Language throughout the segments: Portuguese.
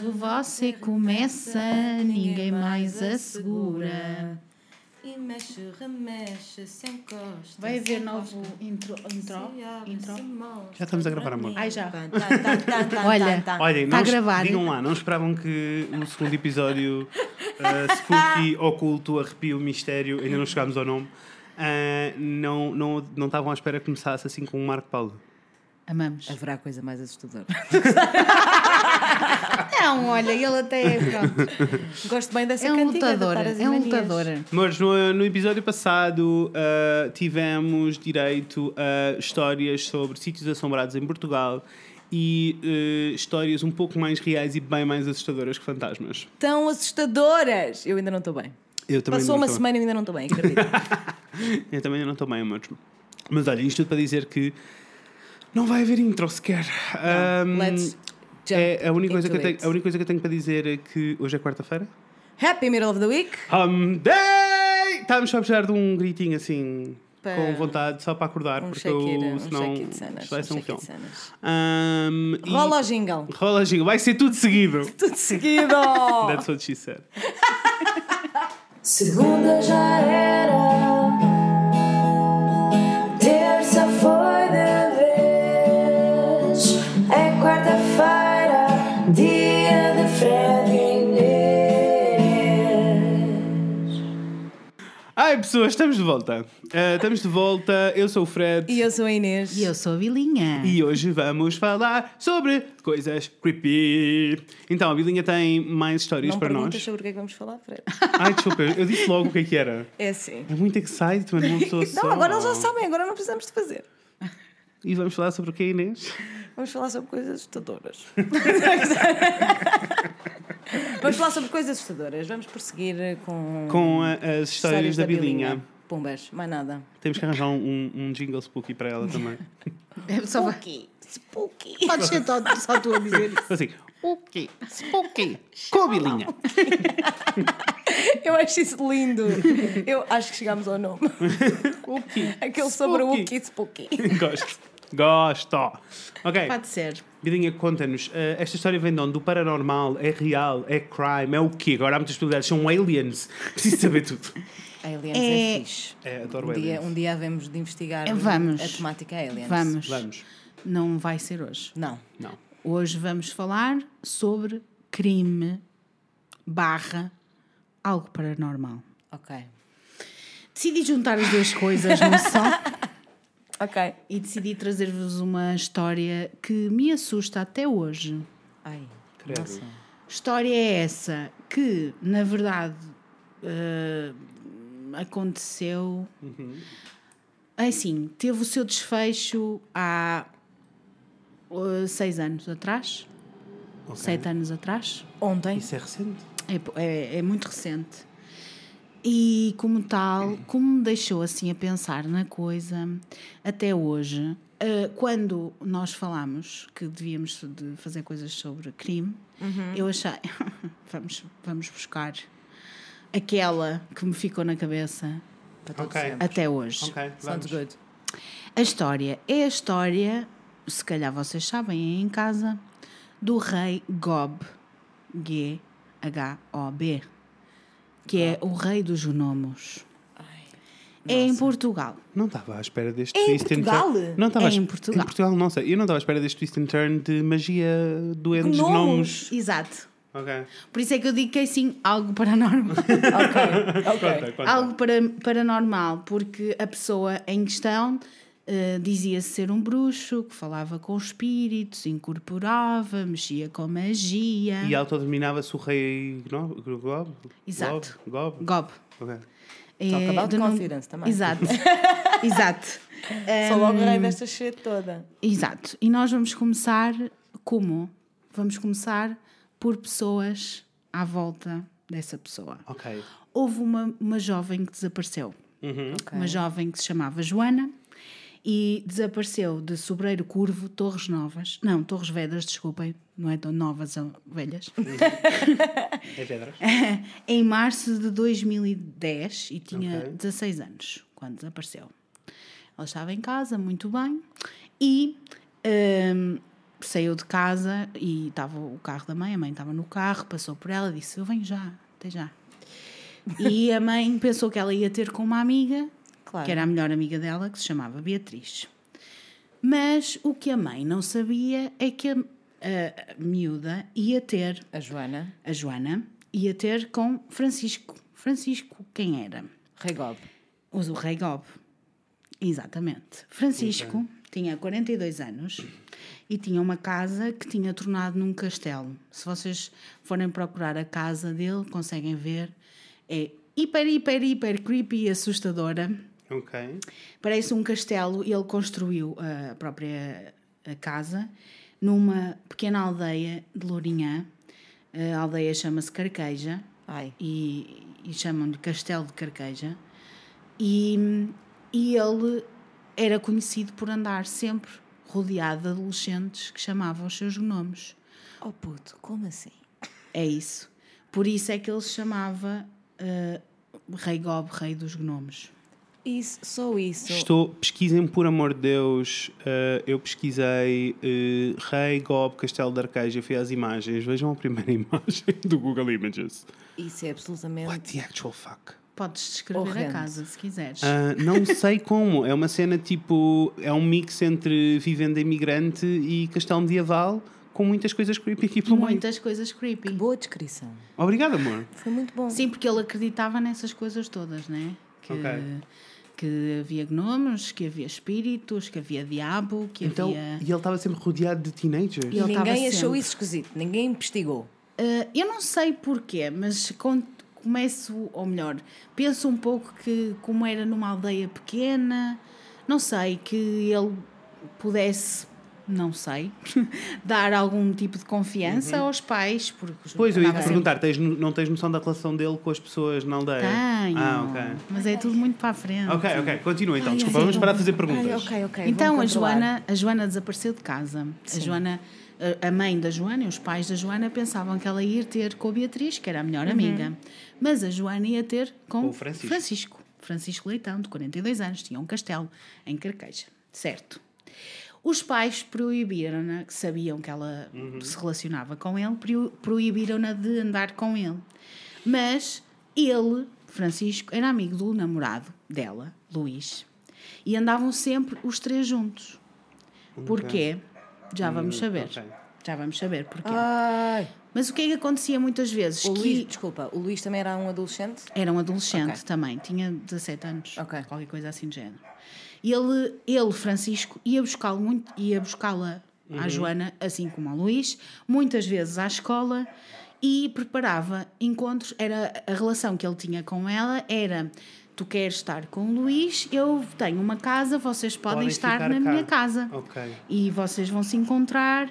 Quando você começa, ninguém mais assegura. E mexe, remexe, se encosta. Vai haver novo intro. intro, intro. Já estamos a gravar, amor. Ai, já. Olha. Olhem, Tá não, gravado. digam lá, não esperavam que o segundo episódio uh, Spooky, Oculto, Arrepio, Mistério, ainda não chegámos ao nome, uh, não, não, não estavam à espera que começasse assim com o Marco Paulo. Amamos. Haverá coisa mais assustadora. Não, olha, ele até é. Pronto. Gosto bem dessa É um lutador. É um lutador. Mas no, no episódio passado uh, tivemos direito a histórias sobre sítios assombrados em Portugal e uh, histórias um pouco mais reais e bem mais assustadoras que fantasmas. Tão assustadoras! Eu ainda não estou bem. Eu também Passou não uma semana e ainda não estou bem, acredito. Eu também não estou bem, amores. Mas olha, isto tudo para dizer que não vai haver intro sequer. Um, Let's jump é, a, única coisa que eu tenho, a única coisa que eu tenho para dizer é que hoje é quarta-feira. Happy middle of the week. Hum day! Estávamos só a precisar de um gritinho assim, Para- com vontade, só para acordar, Um porque eu, um senão de cenas. vai um ser um Shakira filme. Um, e- Rola o jingle. Rola jingle, vai ser tudo seguido. Tudo seguido. That's what she said. Segunda já era, Ai pessoas, estamos de volta. Uh, estamos de volta, eu sou o Fred. E eu sou a Inês. E eu sou a Vilinha. E hoje vamos falar sobre coisas creepy. Então, a Bilinha tem mais histórias Não para perguntas nós. sobre o que é que vamos falar, Fred. Ai, desculpa, eu disse logo o que é que era. É assim. É muito excitement, uma pessoa só. Não, agora eles já sabem, agora não precisamos de fazer. E vamos falar sobre o que é Inês? Vamos falar sobre coisas assustadoras. Vamos falar sobre coisas assustadoras. Vamos prosseguir com, Com a- as histórias, da, Bilinha. Pumbas, mais nada. Temos que arranjar um, um, jingle spooky para ela também. É só Spooky. Spooky. Pode ser só, só tu a dizer isso. Assim, spooky, spooky, com a Bilinha. Eu acho isso lindo. Eu acho que chegámos ao nome. Spooky. Aquele sobre o spooky. Wookie Spooky. Gosto. Gosto. Ok. Pode ser. Bilinha, conta-nos. eh, esta história vem de onde? Do paranormal? É real? É crime? É o quê? Agora há muitas possibilidades. São aliens. Preciso saber tudo. Aliens é, É- fixe. É, adoro Um dia, aliens. um dia havemos de investigar É, vamos. a temática aliens. Vamos. Vamos. Não vai ser hoje. Não. Não. Hoje vamos falar sobre crime barra algo paranormal. Ok. Decidi juntar as duas coisas num só Ok. e decidi trazer-vos uma história que me assusta até hoje. Ai. Credo. Nossa. História é essa que, na verdade, eh, aconteceu. É Assim, teve o seu desfecho há eh, seis anos atrás, Ok. sete anos atrás. Ontem. Isso é recente? É, é, é muito recente. E como tal, como me deixou assim a pensar na coisa até hoje, eh, quando nós falámos que devíamos de fazer coisas sobre crime, eu achei, vamos, vamos buscar aquela que me ficou na cabeça Para todo Ok. sempre. até hoje. Ok, Sounds vamos. good. A história é a história, se calhar vocês sabem aí em casa, do rei Gob, G-H-O-B, que é o rei dos gnomos. É em Portugal. Não estava à espera deste É twist and Portugal? turn. Não estava É em Portugal. Em Portugal, não sei. Eu não estava à espera deste twist and turn de magia doentes Gnomos. gnomos. Exato. Ok. Por isso é que eu digo que é sim algo paranormal. Ok. Ok. Conta, conta. algo para, paranormal, porque a pessoa em questão eh, dizia-se ser um bruxo que falava com espíritos, incorporava, mexia com magia. E autodenominava-se o rei Gno- Gob? Exato. Gob? Gob? Gob. Ok. É, about de nome- confidence também. Exato. Exato. Sou logo Hum. rei desta shit toda. Exato. E nós vamos começar como? Vamos começar por pessoas à volta dessa pessoa. Ok. Houve uma, uma jovem que desapareceu. Uhum. Ok. Uma jovem que se chamava Joana e desapareceu de Sobreiro Curvo, Torres Novas. Não, Torres Vedras, desculpem, não é tão novas, são velhas. É pedras? em março de 2010 e tinha Ok. 16 anos quando desapareceu. Ela estava em casa, muito bem, e hum, saiu de casa e estava o carro da mãe, a mãe estava no carro, passou por ela, disse: Eu venho já, até já. E a mãe pensou que ela ia ter com uma amiga, Claro. que era a melhor amiga dela, que se chamava Beatriz. Mas o que a mãe não sabia é que a, a miúda ia ter, A Joana, a Joana, ia ter com Francisco. Francisco, quem era? Rei Gob. O do Rei Gob. Exatamente. Francisco tinha 42 anos e tinha uma casa que tinha tornado num castelo. Se vocês forem procurar a casa dele, conseguem ver. É hiper, hiper, hiper creepy e assustadora. Ok. Parece um castelo e ele construiu a própria a casa numa pequena aldeia de Lourinhã. A aldeia chama-se Carqueja Ai. e, e chamam-lhe Castelo de Carqueja. E, e ele era conhecido por andar sempre rodeado de adolescentes que chamavam os seus nomes. Oh puto, como assim? É isso. Por isso é que ele se chamava eh, Rei Gob, Rei dos Gnomes. Isso, só isso. Estou, pesquisem por amor de Deus. eh, eu pesquisei eh, Rei Gob Castelo de Arqueja, fui às imagens. Vejam a primeira imagem do Google Images. Isso é absolutamente. What the actual fuck? Podes descrever a Horrendo. casa se quiseres. Ah, não sei como. É uma cena tipo. É um mix entre vivenda imigrante e castelo medieval com muitas coisas creepy aqui pelo meio. Muitas coisas creepy. Boa descrição. Obrigado, amor. Foi muito bom. Sim, porque ele acreditava nessas coisas todas, né? Que, Ok. Que havia gnomos, que havia espíritos, que havia diabo, que Então, havia. e ele estava sempre rodeado de teenagers. E Ninguém achou sempre. isso esquisito. Ninguém investigou. Uh, eu não sei porquê, mas começo, ou melhor, penso um pouco que, como era numa aldeia pequena, não sei, que ele pudesse, não sei, dar algum tipo de confiança aos pais. Porque Uhum. Pois, eu ia te perguntar, tens, não tens noção da relação dele com as pessoas na aldeia? Tenho, Ah, ok. mas é tudo muito para a frente. Ok, ok, continua então. Ai, Desculpa, ai, vamos ai. parar de fazer Ai, perguntas. ok, ok. Então a. Joana, a Joana desapareceu de casa. A Joana, a- mãe da Joana e os pais da Joana pensavam que ela ia ter com a Beatriz, que era a melhor amiga. Mas a Joana ia ter com, Com o Francisco. Francisco. Francisco Leitão, de 42 anos, tinha um castelo em Carqueja. Certo. Os pais proibiram-na, que sabiam que ela se relacionava com ele, pro- proibiram-na de andar com ele. Mas ele, Francisco, era amigo do namorado dela, Luís. E andavam sempre os três juntos. Porquê? Já vamos saber. ok. Já vamos saber porquê. Ai. Mas o que é que acontecia muitas vezes? O que Luís, desculpa, o Luís também era um adolescente? era um adolescente Ok. também, tinha 17 anos, Ok. qualquer coisa assim de género. Ele, ele Francisco, ia buscá-lo muito, ia buscá-la à Joana, assim como ao Luís, muitas vezes à escola e preparava encontros. Era a relação que ele tinha com ela era tu queres estar com o Luís, eu tenho uma casa, vocês podem, Podem estar na cá. minha casa Ok. e vocês vão se encontrar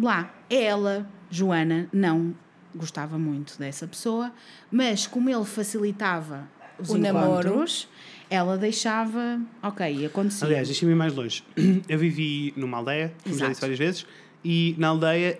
lá. Ela, Joana, não gostava muito dessa pessoa, mas como ele facilitava os O namoro. Ela deixava, ok, acontecia. Aliás, deixa-me ir mais longe. Eu vivi numa aldeia, como já Exato. disse várias vezes, e na aldeia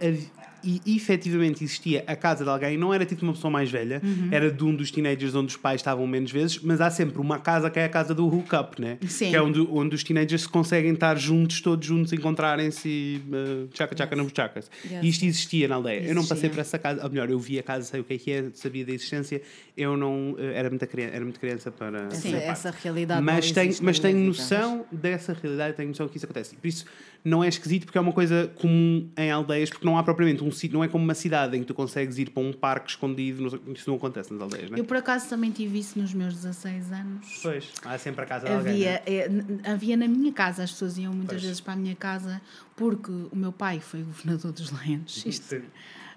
e efetivamente existia a casa de alguém, não era tipo uma pessoa mais velha, Uhum. era de um dos teenagers onde os pais estavam menos vezes, mas há sempre uma casa que é a casa do hookup, né? Sim. Que é onde, onde os teenagers se conseguem estar juntos, todos juntos, encontrarem-se e uh, tchaca tchaca nas buchacas. Yes. E isto existia na aldeia. Eu não passei Existia. por essa casa, ou melhor, eu vi a casa, sei o que é que é, sabia da existência, eu não. uh, Era muita criança, era muito criança para. Essa, essa realidade mas não tenho, mas tenho noção dessa realidade, tenho noção que isso acontece. Por isso não é esquisito porque é uma coisa comum em aldeias, porque não há propriamente um sítio, não é como uma cidade em que tu consegues ir para um parque escondido, isso não acontece nas aldeias, não é? Eu por acaso também tive isso nos meus 16 anos. Pois, há sempre a casa de alguém. Havia, né? é, n- havia na minha casa, as pessoas iam muitas Pois. vezes para a minha casa porque o meu pai foi governador dos Leões. Isto.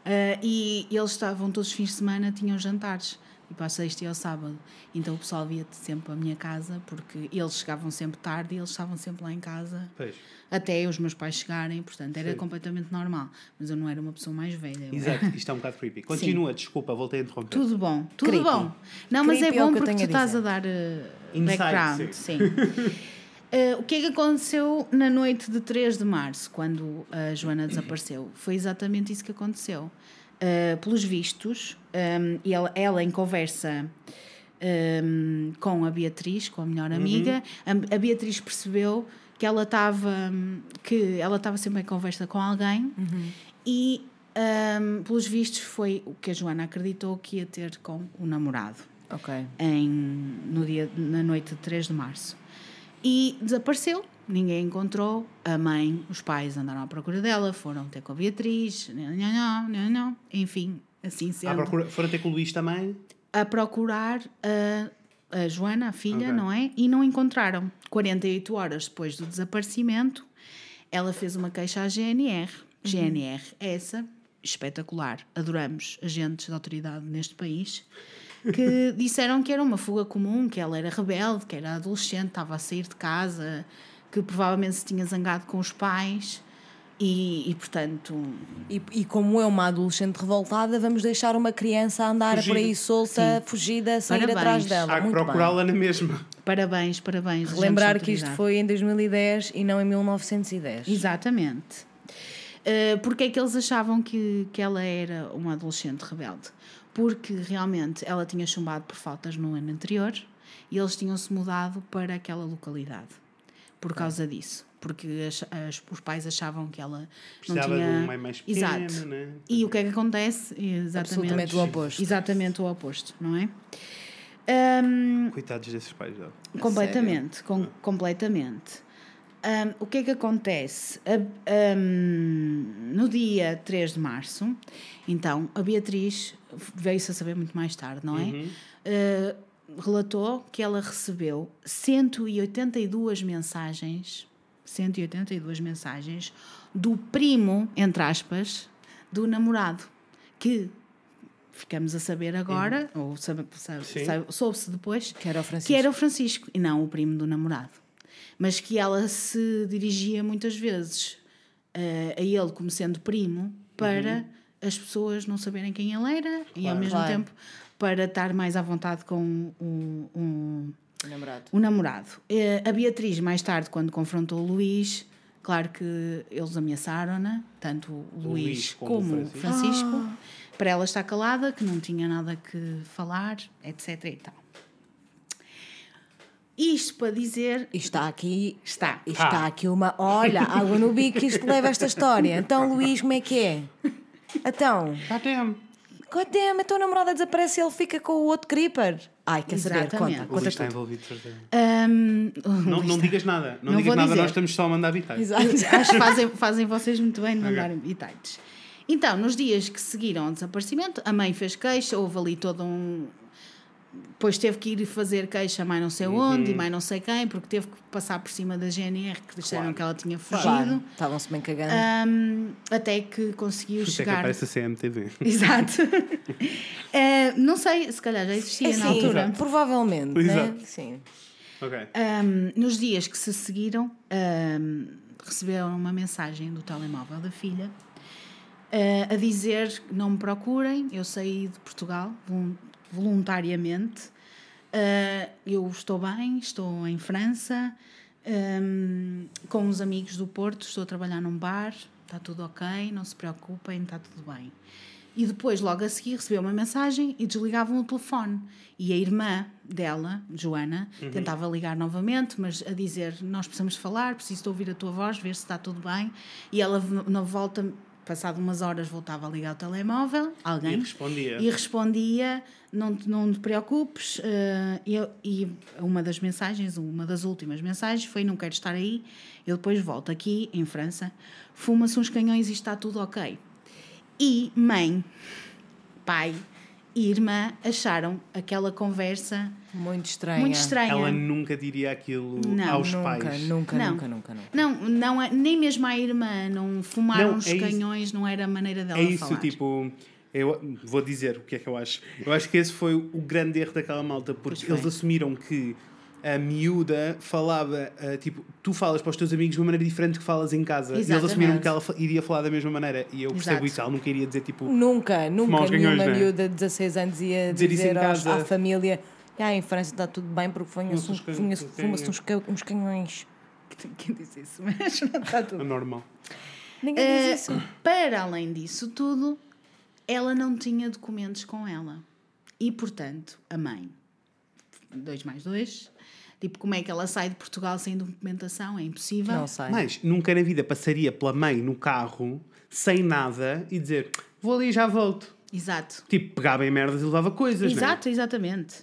Ah, e eles estavam todos os fins de semana, tinham jantares, tipo à sexta e ao sábado. Então o pessoal via sempre para a minha casa, porque eles chegavam sempre tarde e eles estavam sempre lá em casa, Pois. até os meus pais chegarem, portanto era Sim. completamente normal. Mas eu não era uma pessoa mais velha. Exato, isto é um bocado creepy. Continua, desculpa, voltei a interromper. Tudo bom, tudo Creepy. bom. Não, mas é Creepy é bom eu porque tu a estás a dar uh, Insight, background. Sim. Uh, o que é que aconteceu na noite de 3 de março, quando a Joana desapareceu? Foi exatamente isso que aconteceu. Uh, pelos vistos, um, ela, ela em conversa um, com a Beatriz, com a melhor amiga, a, a Beatriz percebeu que ela estava que ela estava sempre em conversa com alguém e hum, pelos vistos foi o que a Joana acreditou que ia ter com o namorado Ok. em, no dia, na noite de 3 de março. E desapareceu, ninguém encontrou. A mãe, os pais andaram à procura dela, foram ter com a Beatriz, não, não, não, não, enfim, assim À sendo. procura, foram ter com o Luís também? A procurar a, a Joana, a filha, Ok. não é? E não encontraram. 48 horas depois do desaparecimento, ela fez uma queixa à GNR. GNR, essa, espetacular, adoramos agentes de autoridade neste país, que disseram que era uma fuga comum, que ela era rebelde, que era adolescente, estava a sair de casa, que provavelmente se tinha zangado com os pais e, e portanto, E, e como é uma adolescente revoltada, vamos deixar uma criança andar Fugir. por aí solta, fugida, a sair Parabéns. atrás dela. Há que procurá-la na mesma. parabéns, parabéns. Lembrar que isto foi em 2010 e não em 1910. Exatamente. Uh, porque é que eles achavam que, que ela era uma adolescente rebelde? Porque realmente ela tinha chumbado por faltas no ano anterior e eles tinham-se mudado para aquela localidade por causa disso. Porque as- as- os pais achavam que ela não Precisava tinha. de um meio mais pequeno, Exato. né? E o que é que acontece? Exatamente, Absolutamente o oposto. Exatamente o oposto, não é? Um, Coitados desses pais dela. Completamente, com- completamente. Ahm, o que é que acontece? A- ahm, no dia 3 de março, então, a Beatriz veio-se a saber muito mais tarde, não é? Ah, relatou que ela recebeu 182 mensagens, 182 mensagens do primo, entre aspas, do namorado, que ficamos a saber agora, ou soube-se depois, Que era o Francisco. que era o Francisco e não o primo do namorado. Mas que ela se dirigia muitas vezes eh, a ele como sendo primo para as pessoas não saberem quem ele era e ao Claro. mesmo Claro. tempo para estar mais à vontade com o, o, O namorado. o namorado. Eh, a Beatriz, mais tarde, quando confrontou o Luís, claro que eles ameaçaram-na, tanto o Luís, Luís como o como o Francisco. Francisco, para ela estar calada, que não tinha nada que falar, etc. E tal. Isto para dizer. Está aqui. Está. e Está aqui uma. Olha, água no bico que isto leva esta história. Então, Luís, como é que é? Então, Dá tempo. Goddamn, a tua namorada desaparece e ele fica com o outro creeper. Ai, quer saber? Exatamente. Conta, O conta está tudo. envolvido, certeza. Hum, Não, não digas nada. Não, Não digas nada, dizer. nós estamos só a mandar habitar. Exato. Acho que fazem, fazem vocês muito bem de mandarem detalhes. Então, nos dias que seguiram ao desaparecimento, a mãe fez queixa, houve ali todo um. Depois teve que ir fazer queixa mais não sei onde e mais não sei quem, porque teve que passar por cima da GNR que disseram Claro. que ela tinha fugido. Claro, estavam-se bem cagando. Hum, até que conseguiu isso é que chegar. aparece a CMTV. Exato. Eh, não sei, se calhar já existia É na sim, altura. provavelmente. Né? Exato. Sim. ok. Um, nos dias que se seguiram, um, receberam uma mensagem do telemóvel da filha uh, a dizer: Não me procurem, eu saí de Portugal volun- voluntariamente, uh, eu estou bem, estou em França, um, com os amigos do Porto, estou a trabalhar num bar, está tudo ok, não se preocupem, está tudo bem. E depois, logo a seguir, recebeu uma mensagem e desligavam o telefone. E a irmã dela, Joana, tentava ligar novamente, mas a dizer: Nós precisamos falar, preciso de ouvir a tua voz, ver se está tudo bem. E ela, na volta, passado umas horas, voltava a ligar o telemóvel, alguém. E respondia. E respondia: Não, te- não te preocupes. eh, eu- e uma das mensagens, uma das últimas mensagens, foi: Não quero estar aí, eu depois volto aqui, em França, fuma-se uns canhões e está tudo ok. E mãe, pai e irmã acharam aquela conversa Muito estranha. muito estranha. Ela nunca diria aquilo Não, aos Nunca, pais. nunca, Não. nunca, nunca, nunca. Não, não é- nem mesmo a irmã, não fumaram Não, os é isso. canhões, não era a maneira dela É isso, falar. tipo. Eu vou dizer o que é que eu acho. Eu acho que esse foi o grande erro daquela malta, porque eles assumiram que a miúda falava, ah, tipo, tu falas para os teus amigos de uma maneira diferente que falas em casa. E eles Exatamente. assumiram que ela iria falar da mesma maneira. E eu percebo Exato. isso, ela nunca iria dizer, tipo, Nunca, nunca os nenhuma né? miúda de 16 anos ia Dizer dizer, isso em aos- casa. à família ah, em França está tudo bem porque Fumam-se fuma-se uns can- fuma-se- canhões." fuma-se uns, uns canhões. Quem disse isso? Mas não está é tudo. normal. Ninguém Eh, diz isso. para além disso tudo, ela não tinha documentos com ela. E, portanto, a mãe, dois mais dois, Tipo, como é que ela sai de Portugal sem documentação? É impossível. Não sei. Mas nunca na vida passaria pela mãe no carro, sem nada, e dizer vou ali e já volto. Exato. Tipo, pegava em merdas e levava coisas. Exato, exatamente.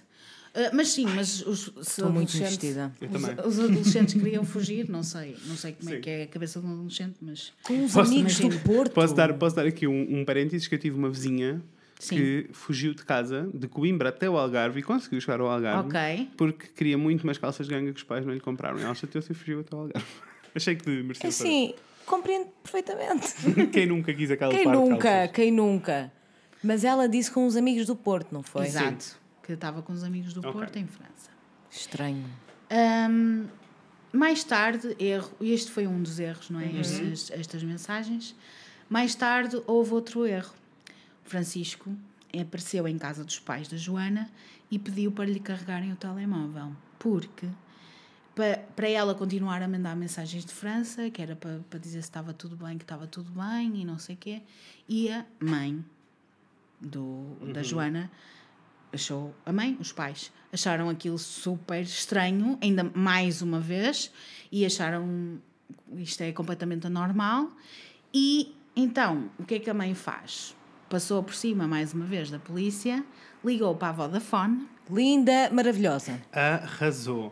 Ah, mas sim, mas os, se Estou muito adolescentes- investida. Eu Os, também. os adolescentes queriam fugir, não sei, não sei como é Sim. que é a cabeça de um adolescente, mas Com os Posso- amigos do imagina. Porto. Posso dar, posso dar aqui um, um parênteses que eu tive uma vizinha Sim. que fugiu de casa, de Coimbra até o Algarve e conseguiu chegar ao Algarve Ok. porque queria muito mais calças de ganga que os pais não lhe compraram. E ela chateou-se e fugiu até o Algarve. Achei que merecia É assim, compreendo perfeitamente. Quem nunca quis aquela Quem nunca, quem nunca. Mas ela disse com os amigos do Porto, não foi? exato. Que eu estava com os amigos do Ok. Porto em França. Estranho. Ahm, mais tarde, erro, e este foi um dos erros, não é? Uhum. Estes- estas mensagens. Mais tarde houve outro erro. Francisco apareceu em casa dos pais da Joana e pediu para lhe carregarem o telemóvel, porque pa- para ela continuar a mandar mensagens de França, que era para, para dizer se estava tudo bem, que estava tudo bem e não sei o quê, e a mãe do, da Joana achou a mãe, os pais, acharam aquilo super estranho, ainda mais uma vez, e acharam isto é completamente anormal. E então, o que é que a mãe faz? Passou por cima mais uma vez da polícia, ligou para a Vodafone, Linda, maravilhosa. Arrasou.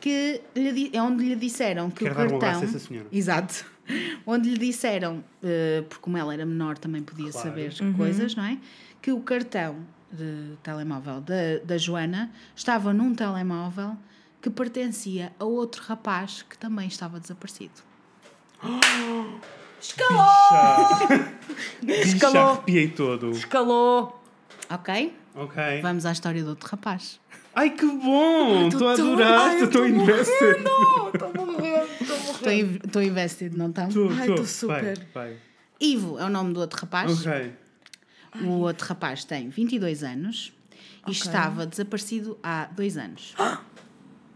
que lhe, é onde lhe disseram que Quero o dar um cartão. abraço a essa senhora. Exato. Onde lhe disseram, eh, porque como ela era menor também podia Claro. saber coisas, não é? Que o cartão de telemóvel da, da Joana estava num telemóvel que pertencia a outro rapaz que também estava desaparecido. Já arrepiei todo. Escalou. Ok? Ok. Vamos à história do outro rapaz. Ai que bom! Estou a adorar, ai, estou invested. Estou morrendo, estou Estou in- Estou invested, não estão? Tô, Ai, tô super. Vai, vai. Ivo é o nome do outro rapaz. Ok. O outro rapaz tem 22 anos e estava desaparecido há dois anos.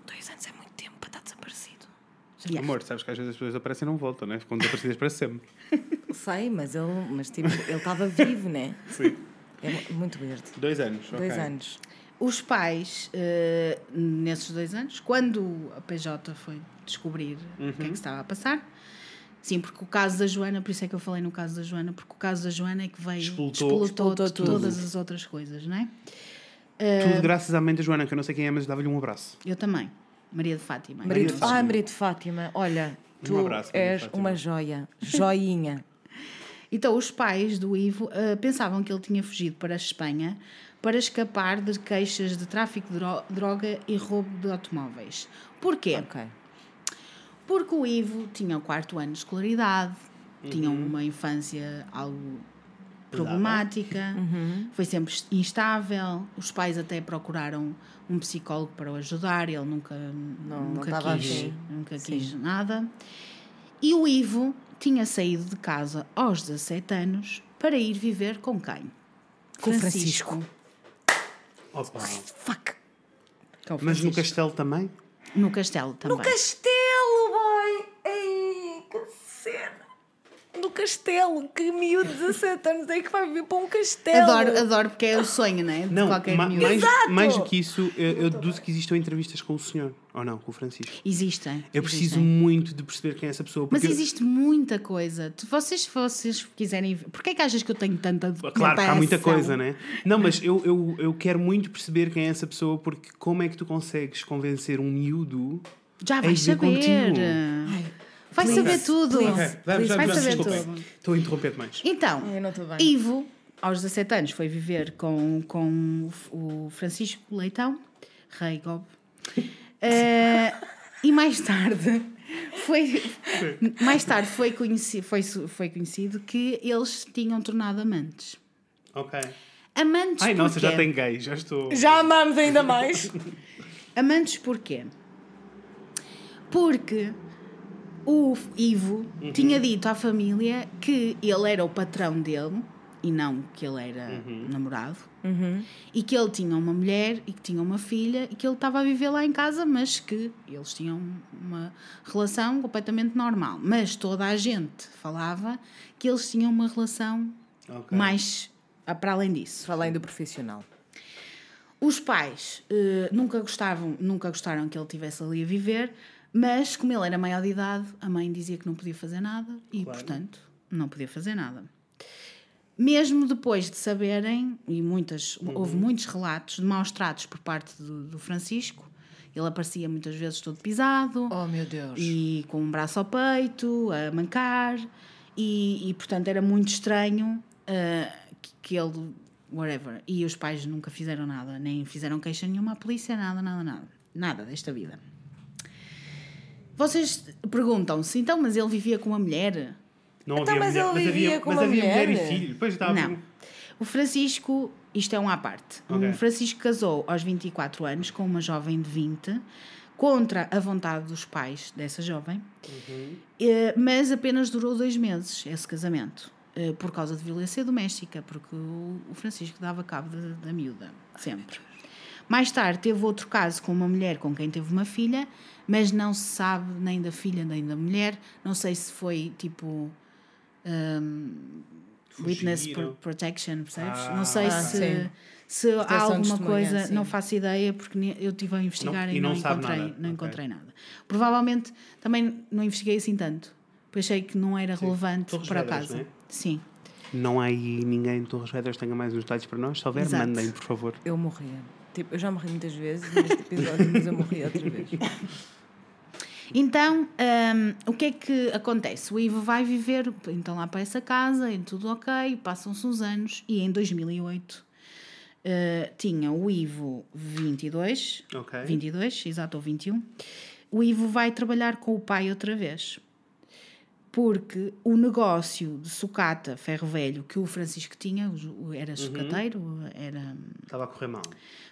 Dois anos é muito tempo para estar desaparecido. Yeah. Amor, sabes que às vezes as pessoas aparecem e não voltam, né? Ficam desaparecidas para sempre. Sei, mas ele mas, tipo, ele estava vivo, né? Sim. É mu- muito verde. Dois anos. Dois ok. anos. Os pais, eh, nesses dois anos, quando a PJ foi descobrir o que é que estava a passar, sim, porque o caso da Joana, por isso é que eu falei no caso da Joana, porque o caso da Joana é que veio Explotou. Todas as outras coisas, não é? Tudo graças à mãe da Joana, que eu não sei quem é, mas dava-lhe um abraço. Eu também, Maria de Fátima. Maria de, de Fátima. Ai, Maria de Fátima, olha, tu abraço, és uma joia. Joinha. Então, os pais do Ivo eh, pensavam que ele tinha fugido para a Espanha para escapar de queixas de tráfico de dro- droga e roubo de automóveis. Porquê? ok. Porque o Ivo tinha o quarto ano de escolaridade, tinha Uhum. uma infância algo problemática, Uhum. foi sempre instável. Os pais até procuraram um psicólogo para o ajudar, ele nunca, Não nunca estava quis, afim. nunca Sim. quis nada. E o Ivo tinha saído de casa aos 17 anos para ir viver com quem? Com Francisco. Opa. Fuck. Com Mas no Francisco. castelo também? No castelo também. No castelo, boy! Ei, que cena! No castelo, que miúdo de 17 anos é que vai viver para um castelo? Adoro, adoro porque é o sonho, né? De Não, qualquer ma- miúdo. mais, Exato! mais do que isso, eu, eu deduzo que existam entrevistas com o senhor. Ou não, com o Francisco. Existem. Eu preciso existem. muito de perceber quem é essa pessoa. Mas porque eu- existe muita coisa. Vocês, se vocês quiserem ver. Porquê é que achas que eu tenho tanta Claro que há muita coisa, né? Não, mas eu, eu, eu quero muito perceber quem é essa pessoa, porque como é que tu consegues convencer um miúdo Já a vais saber. contigo? Vai please, saber tudo. please. Ok, vamos, Vai vamos, saber desculpem. tudo. Estou a interromper mais. Então, Ai, eu não estou bem. Ivo, aos 17 anos, foi viver com, com o Francisco Leitão, rei Gob. Eh, e mais tarde foi mais tarde foi conhecido, foi, foi conhecido que eles tinham tornado amantes. Ok. Amantes Ai, nossa, já tem gay, já estou. Já amamos ainda mais. Amantes porquê? Porque o Ivo Uhum. tinha dito à família que ele era o patrão dele e não que ele era Uhum. namorado e que ele tinha uma mulher e que tinha uma filha e que ele estava a viver lá em casa, mas que eles tinham uma relação completamente normal. Mas toda a gente falava que eles tinham uma relação Ok. mais ah, para além disso. Para além do profissional. Os pais eh, nunca, gostavam, nunca gostaram que ele estivesse ali a viver, mas como ele era maior de idade, a mãe dizia que não podia fazer nada e, portanto, não podia fazer nada. Mesmo depois de saberem, e muitas, houve muitos relatos de maus tratos por parte do, do Francisco, ele aparecia muitas vezes todo pisado Oh, meu Deus. e com um braço ao peito, a mancar, e, e, portanto era muito estranho ah, que, que ele. whatever. E os pais nunca fizeram nada, nem fizeram queixa nenhuma à polícia, nada, nada, nada. Nada desta vida. Vocês perguntam-se, então, mas ele vivia com uma mulher? Não Então, havia mas mulher, ele mas vivia havia, com mas uma havia mulher. mulher? e filho. Depois estava. Não. O Francisco, isto é um à parte. Ok. O Francisco casou aos 24 anos com uma jovem de 20, contra a vontade dos pais dessa jovem, Eh, mas apenas durou dois meses esse casamento, eh, por causa de violência doméstica, porque o o Francisco dava cabo da- da miúda, sempre. Mais tarde teve outro caso com uma mulher com quem teve uma filha, mas não se sabe nem da filha nem da mulher. Não sei se foi tipo. hum, witness protection, percebes? Ah, não sei Ah, se, sim. se há alguma coisa, sim. não faço ideia, porque eu estive a investigar Não- e, e não, não encontrei, nada. não encontrei nada. Provavelmente também não investiguei assim tanto, porque achei que não era relevante Torres para Vedras, casa. não é? Sim. Não há aí ninguém de Torres Vedras que tenha mais uns detalhes para nós. Se houver, Exato. mandem, por favor. Eu morria. Tipo, eu já morri muitas vezes neste episódio, mas eu morri outra vez. Então, hum, o que é que acontece? O Ivo vai viver então lá para essa casa, e tudo ok, passam-se uns anos e em 2008 eh, tinha o Ivo 22, Ok. 22, exato, ou 21. O Ivo vai trabalhar com o pai outra vez. Porque o negócio de sucata ferro velho que o Francisco tinha, era sucateiro, era Estava a correr mal.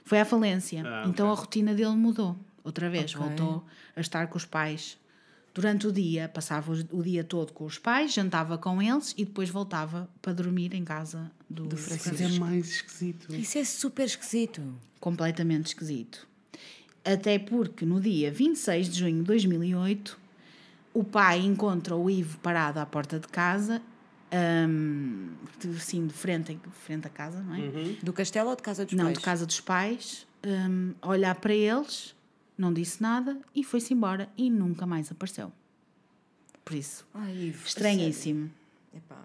foi à falência. Ah, então ok. a rotina dele mudou. Outra vez, Ok. voltou a estar com os pais durante o dia. Passava o dia todo com os pais, jantava com eles e depois voltava para dormir em casa do, Do Mas Francisco. é mais esquisito. Isso é super esquisito. Completamente esquisito. Até porque no dia 26 de junho de 2008, o pai encontra o Ivo parado à porta de casa, de- assim, de frente, de frente à casa, não é? Uhum. Do castelo ou de casa dos Não, pais? de casa dos pais, a olhar para eles, não disse nada e foi-se embora e nunca mais apareceu. Por isso, Ai, Ivo, a estranhíssimo. Epá.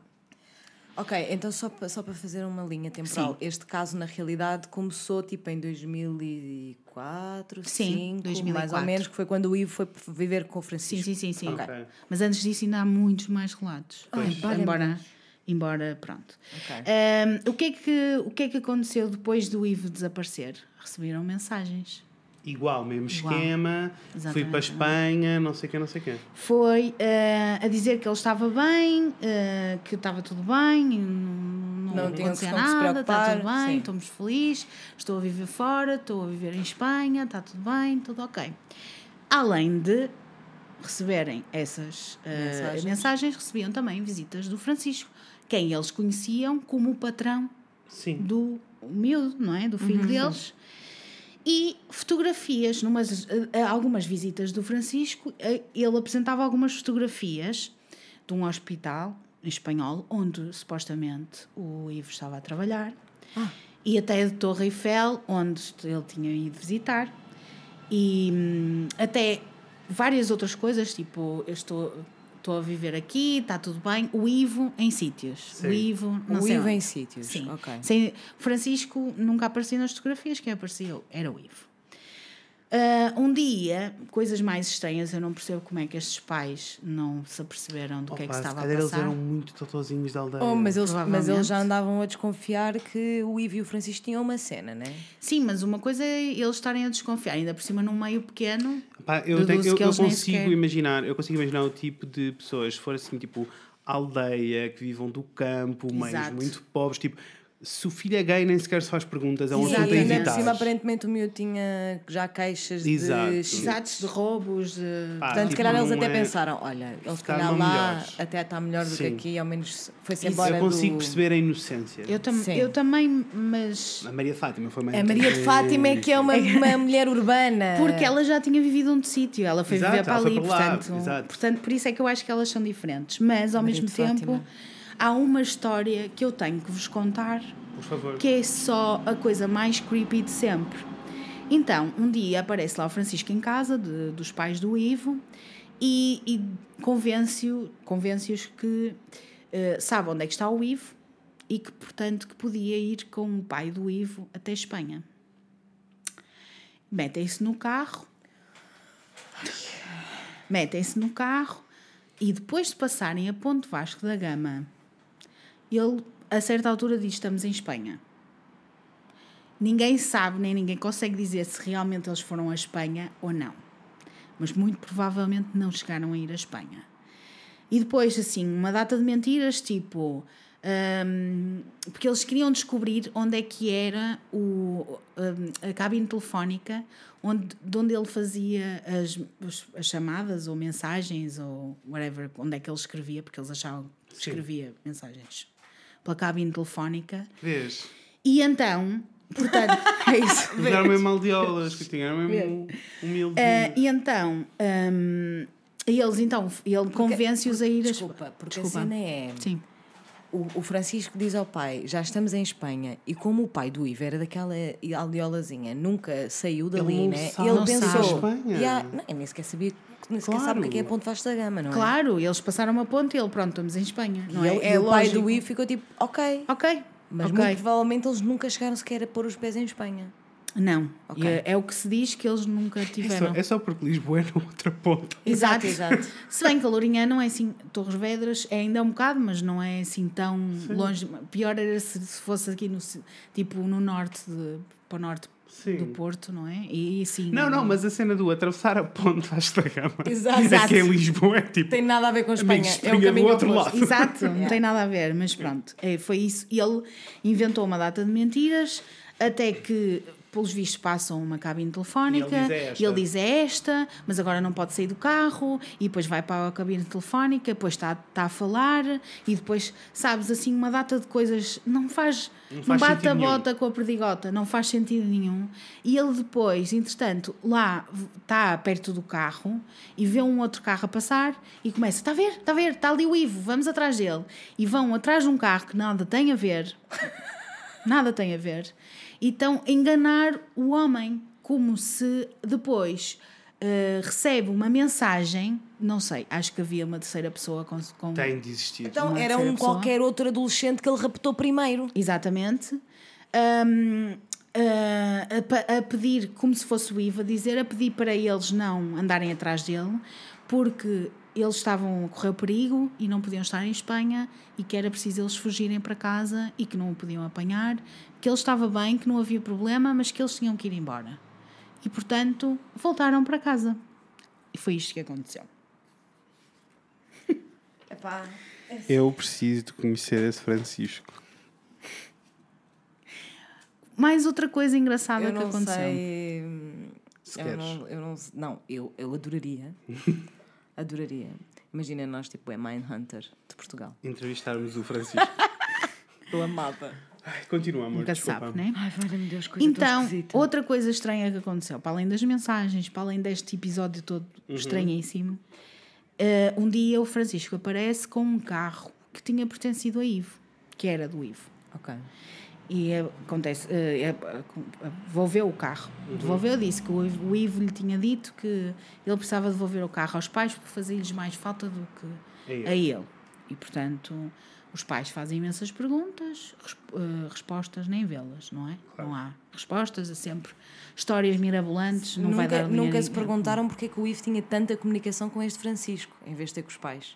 Ok, então só para só para fazer uma linha temporal, Sim. este caso na realidade começou tipo em 2004, Sim, 2005, mais 2004. ou menos, que foi quando o Ivo foi viver com o Sim, Francisco. sim, sim, sim. Ok. Mas antes disso ainda há muitos mais relatos. Ai, valha-me embora, embora, pronto. Ok. Hum, o, que é que, o que é que aconteceu depois do Ivo desaparecer? Receberam mensagens. Igual, mesmo Igual. esquema. Fui para a Espanha, não sei o que, não sei o quê. Foi eh, a dizer que ele estava bem, eh, que estava tudo bem, não, não, Não acontecia nada, está tudo bem, sim. estamos felizes, estou a viver fora, estou a viver em Espanha, está tudo bem, tudo ok. Além de receberem essas eh, Mensagens. mensagens, recebiam também visitas do Francisco, quem eles conheciam como o patrão Sim. do miúdo, não é? Do filho deles. E fotografias, numas, eh, algumas visitas do Francisco, eh, ele apresentava algumas fotografias de um hospital em espanhol, onde supostamente o Ivo estava a trabalhar, e até de Torre Eiffel, onde ele tinha ido visitar, e hum, até várias outras coisas, tipo, eu estou, estou a viver aqui, está tudo bem, o Ivo em sítios. Sim. O Ivo, não O sei Ivo onde. em sítios. Sim. Ok. Sem, Francisco nunca aparecia nas fotografias, quem apareceu era o Ivo. Ah, um dia, coisas mais estranhas, eu não percebo como é que estes pais não se aperceberam do que é que estava a calhar eles passar. eram muito totozinhos da aldeia. Oh, mas, eles, mas eles já andavam a desconfiar que o Ivo e o Francisco tinham uma cena, né? Sim, mas uma coisa é eles estarem a desconfiar, ainda por cima num meio pequeno. Pá, eu, tenho- eu- que eu consigo imaginar, eu consigo imaginar o tipo de pessoas, se for assim, tipo, aldeia, que vivam do campo, meios muito pobres, tipo, se o filho é gay nem sequer se faz perguntas, é um Sim, assunto a por cima, aparentemente, o miúdo tinha já queixas Exato. de. Exatos de roubos, de... Pá, Portanto, se tipo, calhar eles até é- pensaram: olha, ele se calhar lá melhores. até está melhor do que Sim. aqui, ao menos foi-se embora. Eu consigo do... perceber a inocência. eu, tam Sim. eu também, mas... A Maria de Fátima foi mais. A Maria de Fátima é que é uma, uma mulher urbana. Porque ela já tinha vivido um sítio, ela foi Exato, viver para ali, para portanto, exato. portanto, por isso é que eu acho que elas são diferentes. Mas ao Maria mesmo tempo, Fátima. Há uma história que eu tenho que vos contar Por favor. que é só a coisa mais creepy de sempre. Então, um dia aparece lá o Francisco em casa, de- dos pais do Ivo, e, e convence-o- convence-os que eh, sabe onde é que está o Ivo e que, portanto, que podia ir com o pai do Ivo até Espanha. Metem-se no carro, metem-se no carro e depois de passarem a Ponte Vasco da Gama, ele a certa altura diz: Estamos em Espanha. Ninguém sabe, nem ninguém consegue dizer se realmente eles foram à Espanha ou não. Mas muito provavelmente não chegaram a ir à Espanha. E depois, assim, uma data de mentiras, tipo. hum, porque eles queriam descobrir onde é que era o, hum, a cabine telefónica onde, de onde ele fazia as, as chamadas ou mensagens ou whatever, onde é que ele escrevia, porque eles achavam que Sim. escrevia mensagens pela cabine telefónica. Vês? E então, portanto, é isso. Eram mesmo aldeolas, que tinham mesmo humilde. Eh, e então, hum, eles então, ele convence-os a ir a Desculpa, porque Desculpa. a cena é. Sim. O, o Francisco diz ao pai: já estamos em Espanha, e como o pai do Ivo era daquela aldeolazinha, nunca saiu dali, não né? sabe ele a pensou: Espanha. "Ya, não, eu nem sequer sabia, nem sequer Claro. sabe o que é, é a Ponte Vasco da Gama, não é? Claro, eles passaram uma ponte e ele, pronto, estamos em Espanha. Não E, é? ele- é e o pai do Ivo ficou tipo: ok. Ok. Mas ok. muito provavelmente eles nunca chegaram sequer a pôr os pés em Espanha. Não. Ok. É, é o que se diz que eles nunca É só, tiveram. é só porque Lisboa é na outra ponta. Exato. Exato, Se bem que a Lourinhã não é assim, Torres Vedras é ainda um bocado, mas não é assim tão longe. Pior era se, se fosse aqui no tipo no norte de, para o norte Sim. do Porto, não é? E assim. Não, não, mas a cena do atravessar a ponte Vasco da Gama. Exato. Que em Lisboa é tipo. Tem nada a ver com Espanha. Amigos, é o Espanha do caminho outro oposto. lado. Exato, não tem nada a ver, mas pronto, é, foi isso. E ele inventou uma data de mentiras até que, pelos vistos, passam uma cabine telefónica. E ele diz, "É esta." e ele diz é esta, mas agora não pode sair do carro. E depois vai para a cabine telefónica, depois está, a falar. E depois, sabes, assim, uma data de coisas. Não faz. Não Não, faz bate a nenhum. bota com a perdigota, não faz sentido nenhum. E ele depois, entretanto, lá está perto do carro e vê um outro carro a passar e começa: está a ver, está a ver, está ali o Ivo, vamos atrás dele. E vão atrás de um carro que nada tem a ver, nada tem a ver, e estão a enganar o homem, como se depois eh, recebe uma mensagem, não sei, acho que havia uma terceira pessoa com. com Tem de existir. Então era um pessoa. qualquer outro adolescente que ele raptou primeiro. Exatamente. Hum, a, a pa- a pedir, como se fosse o IVA, dizer, a pedir para eles não andarem atrás dele, porque eles estavam a correr perigo e não podiam estar em Espanha e que era preciso eles fugirem para casa e que não o podiam apanhar, que ele estava bem, que não havia problema, mas que eles tinham que ir embora. E, portanto, voltaram para casa. E foi isto que aconteceu. Epá, Eu preciso de conhecer esse Francisco. Mais outra coisa engraçada eu que aconteceu. sei. hum, Se Eu não, eu não, não eu, eu adoraria. adoraria. Imagina nós, tipo, é Mindhunter de Portugal. Entrevistarmos o Francisco. Eu amava. Ai, continua, amor. Nunca desculpa. sabe, né? Ai, valha-me Deus, coisa Então, tão outra coisa estranha que aconteceu, para além das mensagens, para além deste episódio todo estranhíssimo, eh, um dia o Francisco aparece com um carro que tinha pertencido a Ivo, que era do Ivo. Ok. E eh, acontece, eh, eh, eh, devolveu o carro. Devolveu, disse que o Ivo, o Ivo lhe tinha dito que ele precisava devolver o carro aos pais porque fazia-lhes mais falta do que A ele. a ele. E, portanto, os pais fazem imensas perguntas, eh, respostas nem vê-las, não é? Não há respostas, é sempre histórias mirabolantes, não vai nunca dar dinheiro nunca se perguntaram porque é que o Ivo tinha tanta comunicação com este Francisco, em vez de ter com os pais.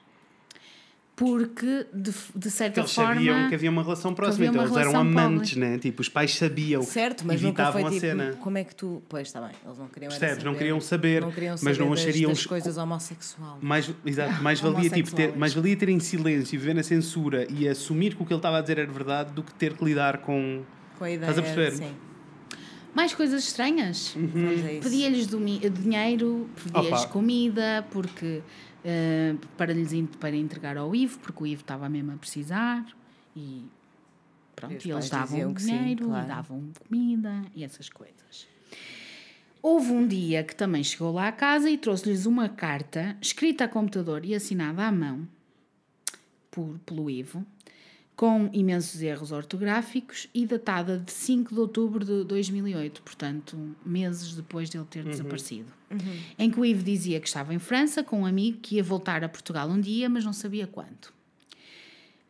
Porque, de, de certa Eles forma... sabiam que havia uma relação próxima, então uma eles eram amantes, né? Tipo, os pais sabiam. Certo, mas e nunca evitavam foi a tipo, cena. como é que tu... Pois, está bem, eles não queriam Percebes? Não queriam saber, não queriam mas saber não das, achariam- das coisas homossexual. Mais, exato, mais valia, tipo, ter, mais valia ter em silêncio e viver na censura e assumir que o que ele estava a dizer era verdade do que ter que lidar com. Com a ideia, Estás a perceber? sim. Mais coisas estranhas. Isso. Pedia-lhes dinheiro, pedia-lhes comida, porque eh, para lhes para entregar ao Ivo, porque o Ivo estava mesmo a precisar e pronto, E eles davam que sim, dinheiro, claro. e davam comida e essas coisas. Houve um dia que também chegou lá à casa e trouxe-lhes uma carta escrita a computador e assinada à mão por, pelo Ivo, com imensos erros ortográficos e datada de 5 de outubro de 2008, portanto, meses depois dele ter desaparecido. Em que o Ivo dizia que estava em França com um amigo que ia voltar a Portugal um dia, mas não sabia quando.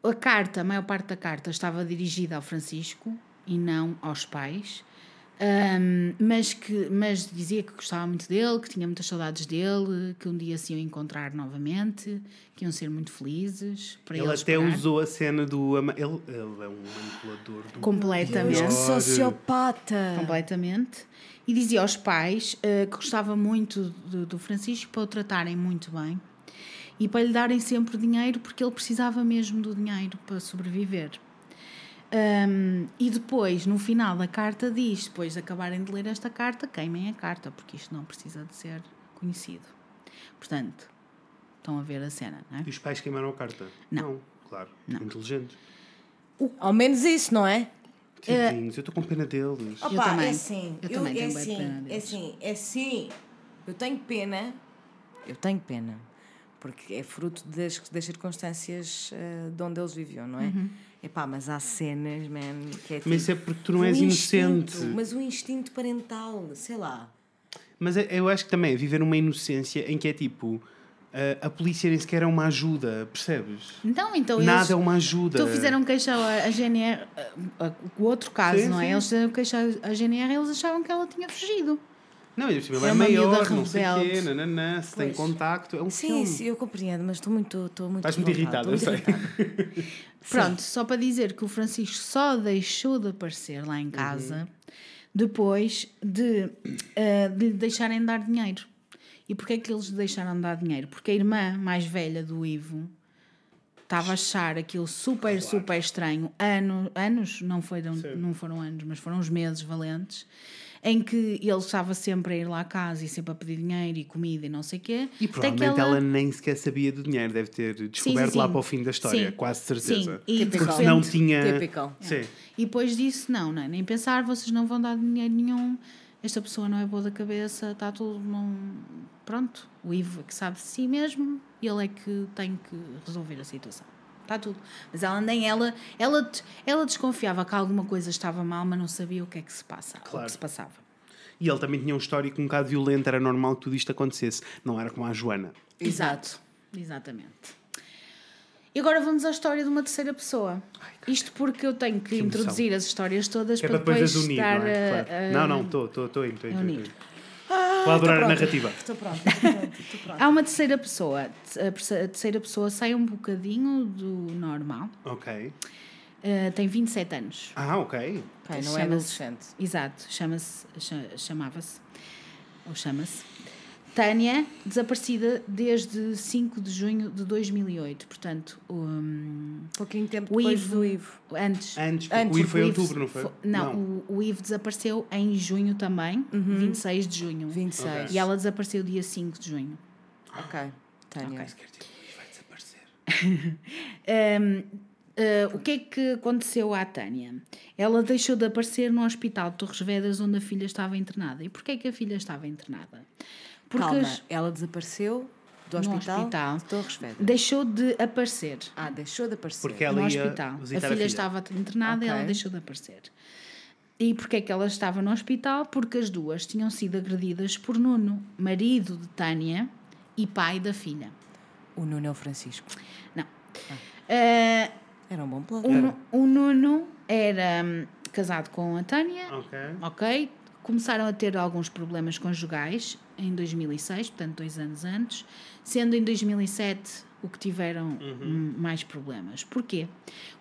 A carta, a maior parte da carta, estava dirigida ao Francisco e não aos pais, Ahm, mas, que, mas dizia que gostava muito dele, que tinha muitas saudades dele, que um dia se iam encontrar novamente, que iam ser muito felizes. Para Ele ele até esperar. usou a cena do. Ele, ele é um manipulador do. completamente. Que sociopata. completamente. E dizia aos pais eh, que gostava muito do, do Francisco para o tratarem muito bem e para lhe darem sempre dinheiro porque ele precisava mesmo do dinheiro para sobreviver. Ahm, e depois, no final da carta, diz: depois de acabarem de ler esta carta, queimem a carta, porque isto não precisa de ser conhecido. Portanto, estão a ver a cena, não é? E os pais queimaram a carta? Não. claro. Inteligentes. Ao menos isso, não é? Tadinhos, eu estou com pena deles. Opa, também. é assim. Eu Eu, também é tenho de assim, pena é deles. assim, é assim. Eu tenho pena. Eu tenho pena. Porque é fruto das, das circunstâncias eh, de onde eles viviam, não é? Uhum. Epá, mas há cenas, man, que é tipo, Mas isso é porque tu não o és instinto, inocente. Mas o instinto parental, sei lá. Mas é- eu acho que também é viver uma inocência em que é tipo. a- a polícia nem sequer é uma ajuda, percebes? Então, então Nada eles, é uma ajuda. Então fizeram queixa a, a GNR, a- a- o outro caso, Sim, não é? sim. Eles fizeram queixa a GNR eles achavam que ela tinha fugido. Não, ainda por cima, É é uma maior, não sei o quê, nananã, se tem Pois. contacto. É um Sim, filme. sim, eu compreendo, mas estou muito, estou muito Estás muito irritada, eu sei. Pronto, só para dizer que o Francisco só deixou de aparecer lá em casa depois de, eh, de lhe deixarem dar dinheiro. E porquê é que eles lhe deixaram de dar dinheiro? Porque a irmã mais velha do Ivo estava a achar aquilo super, super estranho. Ano, anos, não foram, não foram anos, mas foram uns meses valentes, em que ele estava sempre a ir lá à casa e sempre a pedir dinheiro e comida e não sei o quê. E provavelmente ela... nem sequer sabia do dinheiro, deve ter descoberto sim, lá sim. para o fim da história, Sim. quase certeza. Sim, e Porque senão tinha. Typical. Sim. E depois disse: não, não, é nem pensar, vocês não vão dar dinheiro nenhum, esta pessoa não é boa da cabeça, está tudo. Não... Pronto, o Ivo é que sabe de si mesmo e ele é que tem que resolver a situação. Está tudo. Mas ela nem ela, ela, ela desconfiava que alguma coisa estava mal, mas não sabia o que é que se passa, o Claro. que se passava. E ele também tinha um histórico um bocado violento, era normal que tudo isto acontecesse. Não era como a Joana. Exato, exatamente. E agora vamos à história de uma terceira pessoa. Isto porque eu tenho que, emoção. introduzir as histórias todas Que é para para depois depois unir, não é? Claro. a- Não, não, estou, estou, estou estou Estou a adorar a narrativa. Estou pronta, estou pronta. Há uma terceira pessoa. A terceira pessoa sai um bocadinho do normal. Ok. Uh, tem 27 anos. Ah, ok. Ok, não é Chama-se- adolescente. Exato. Chama-se, cha- chamava-se, ou chama-se, Tânia, desaparecida desde 5 de junho de 2008. Portanto, um, Pouquinho tempo o depois Ivo, do Ivo. antes. Antes, Antes, o Ivo foi em outubro, não foi? fo- Não, O, o Ivo desapareceu em junho também, 26 de junho. 26. E ela desapareceu dia 5 de junho. Ok, Tânia. Isso quer dizer que o Ivo vai desaparecer. Um, uh, o que é que aconteceu à Tânia? Ela deixou de aparecer no hospital de Torres Vedras onde a filha estava internada. E porquê é que a filha estava internada? Porque Calma, as- ela desapareceu do No hospital, hospital. de Torres Vedras. deixou de aparecer Ah, deixou de aparecer. Porque ela no ia hospital. A filha, a filha. estava internada e ela deixou de aparecer. E porquê é que ela estava no hospital? Porque as duas tinham sido agredidas por Nuno, marido de Tânia e pai da filha. O Nuno é o Francisco. Não. Uh, Era um bom plano. o, o Nuno era hum, casado com a Tânia, Ok. ok? Começaram a ter alguns problemas conjugais em 2006, portanto, dois anos antes, sendo em 2007 o que tiveram hum, mais problemas. Porquê?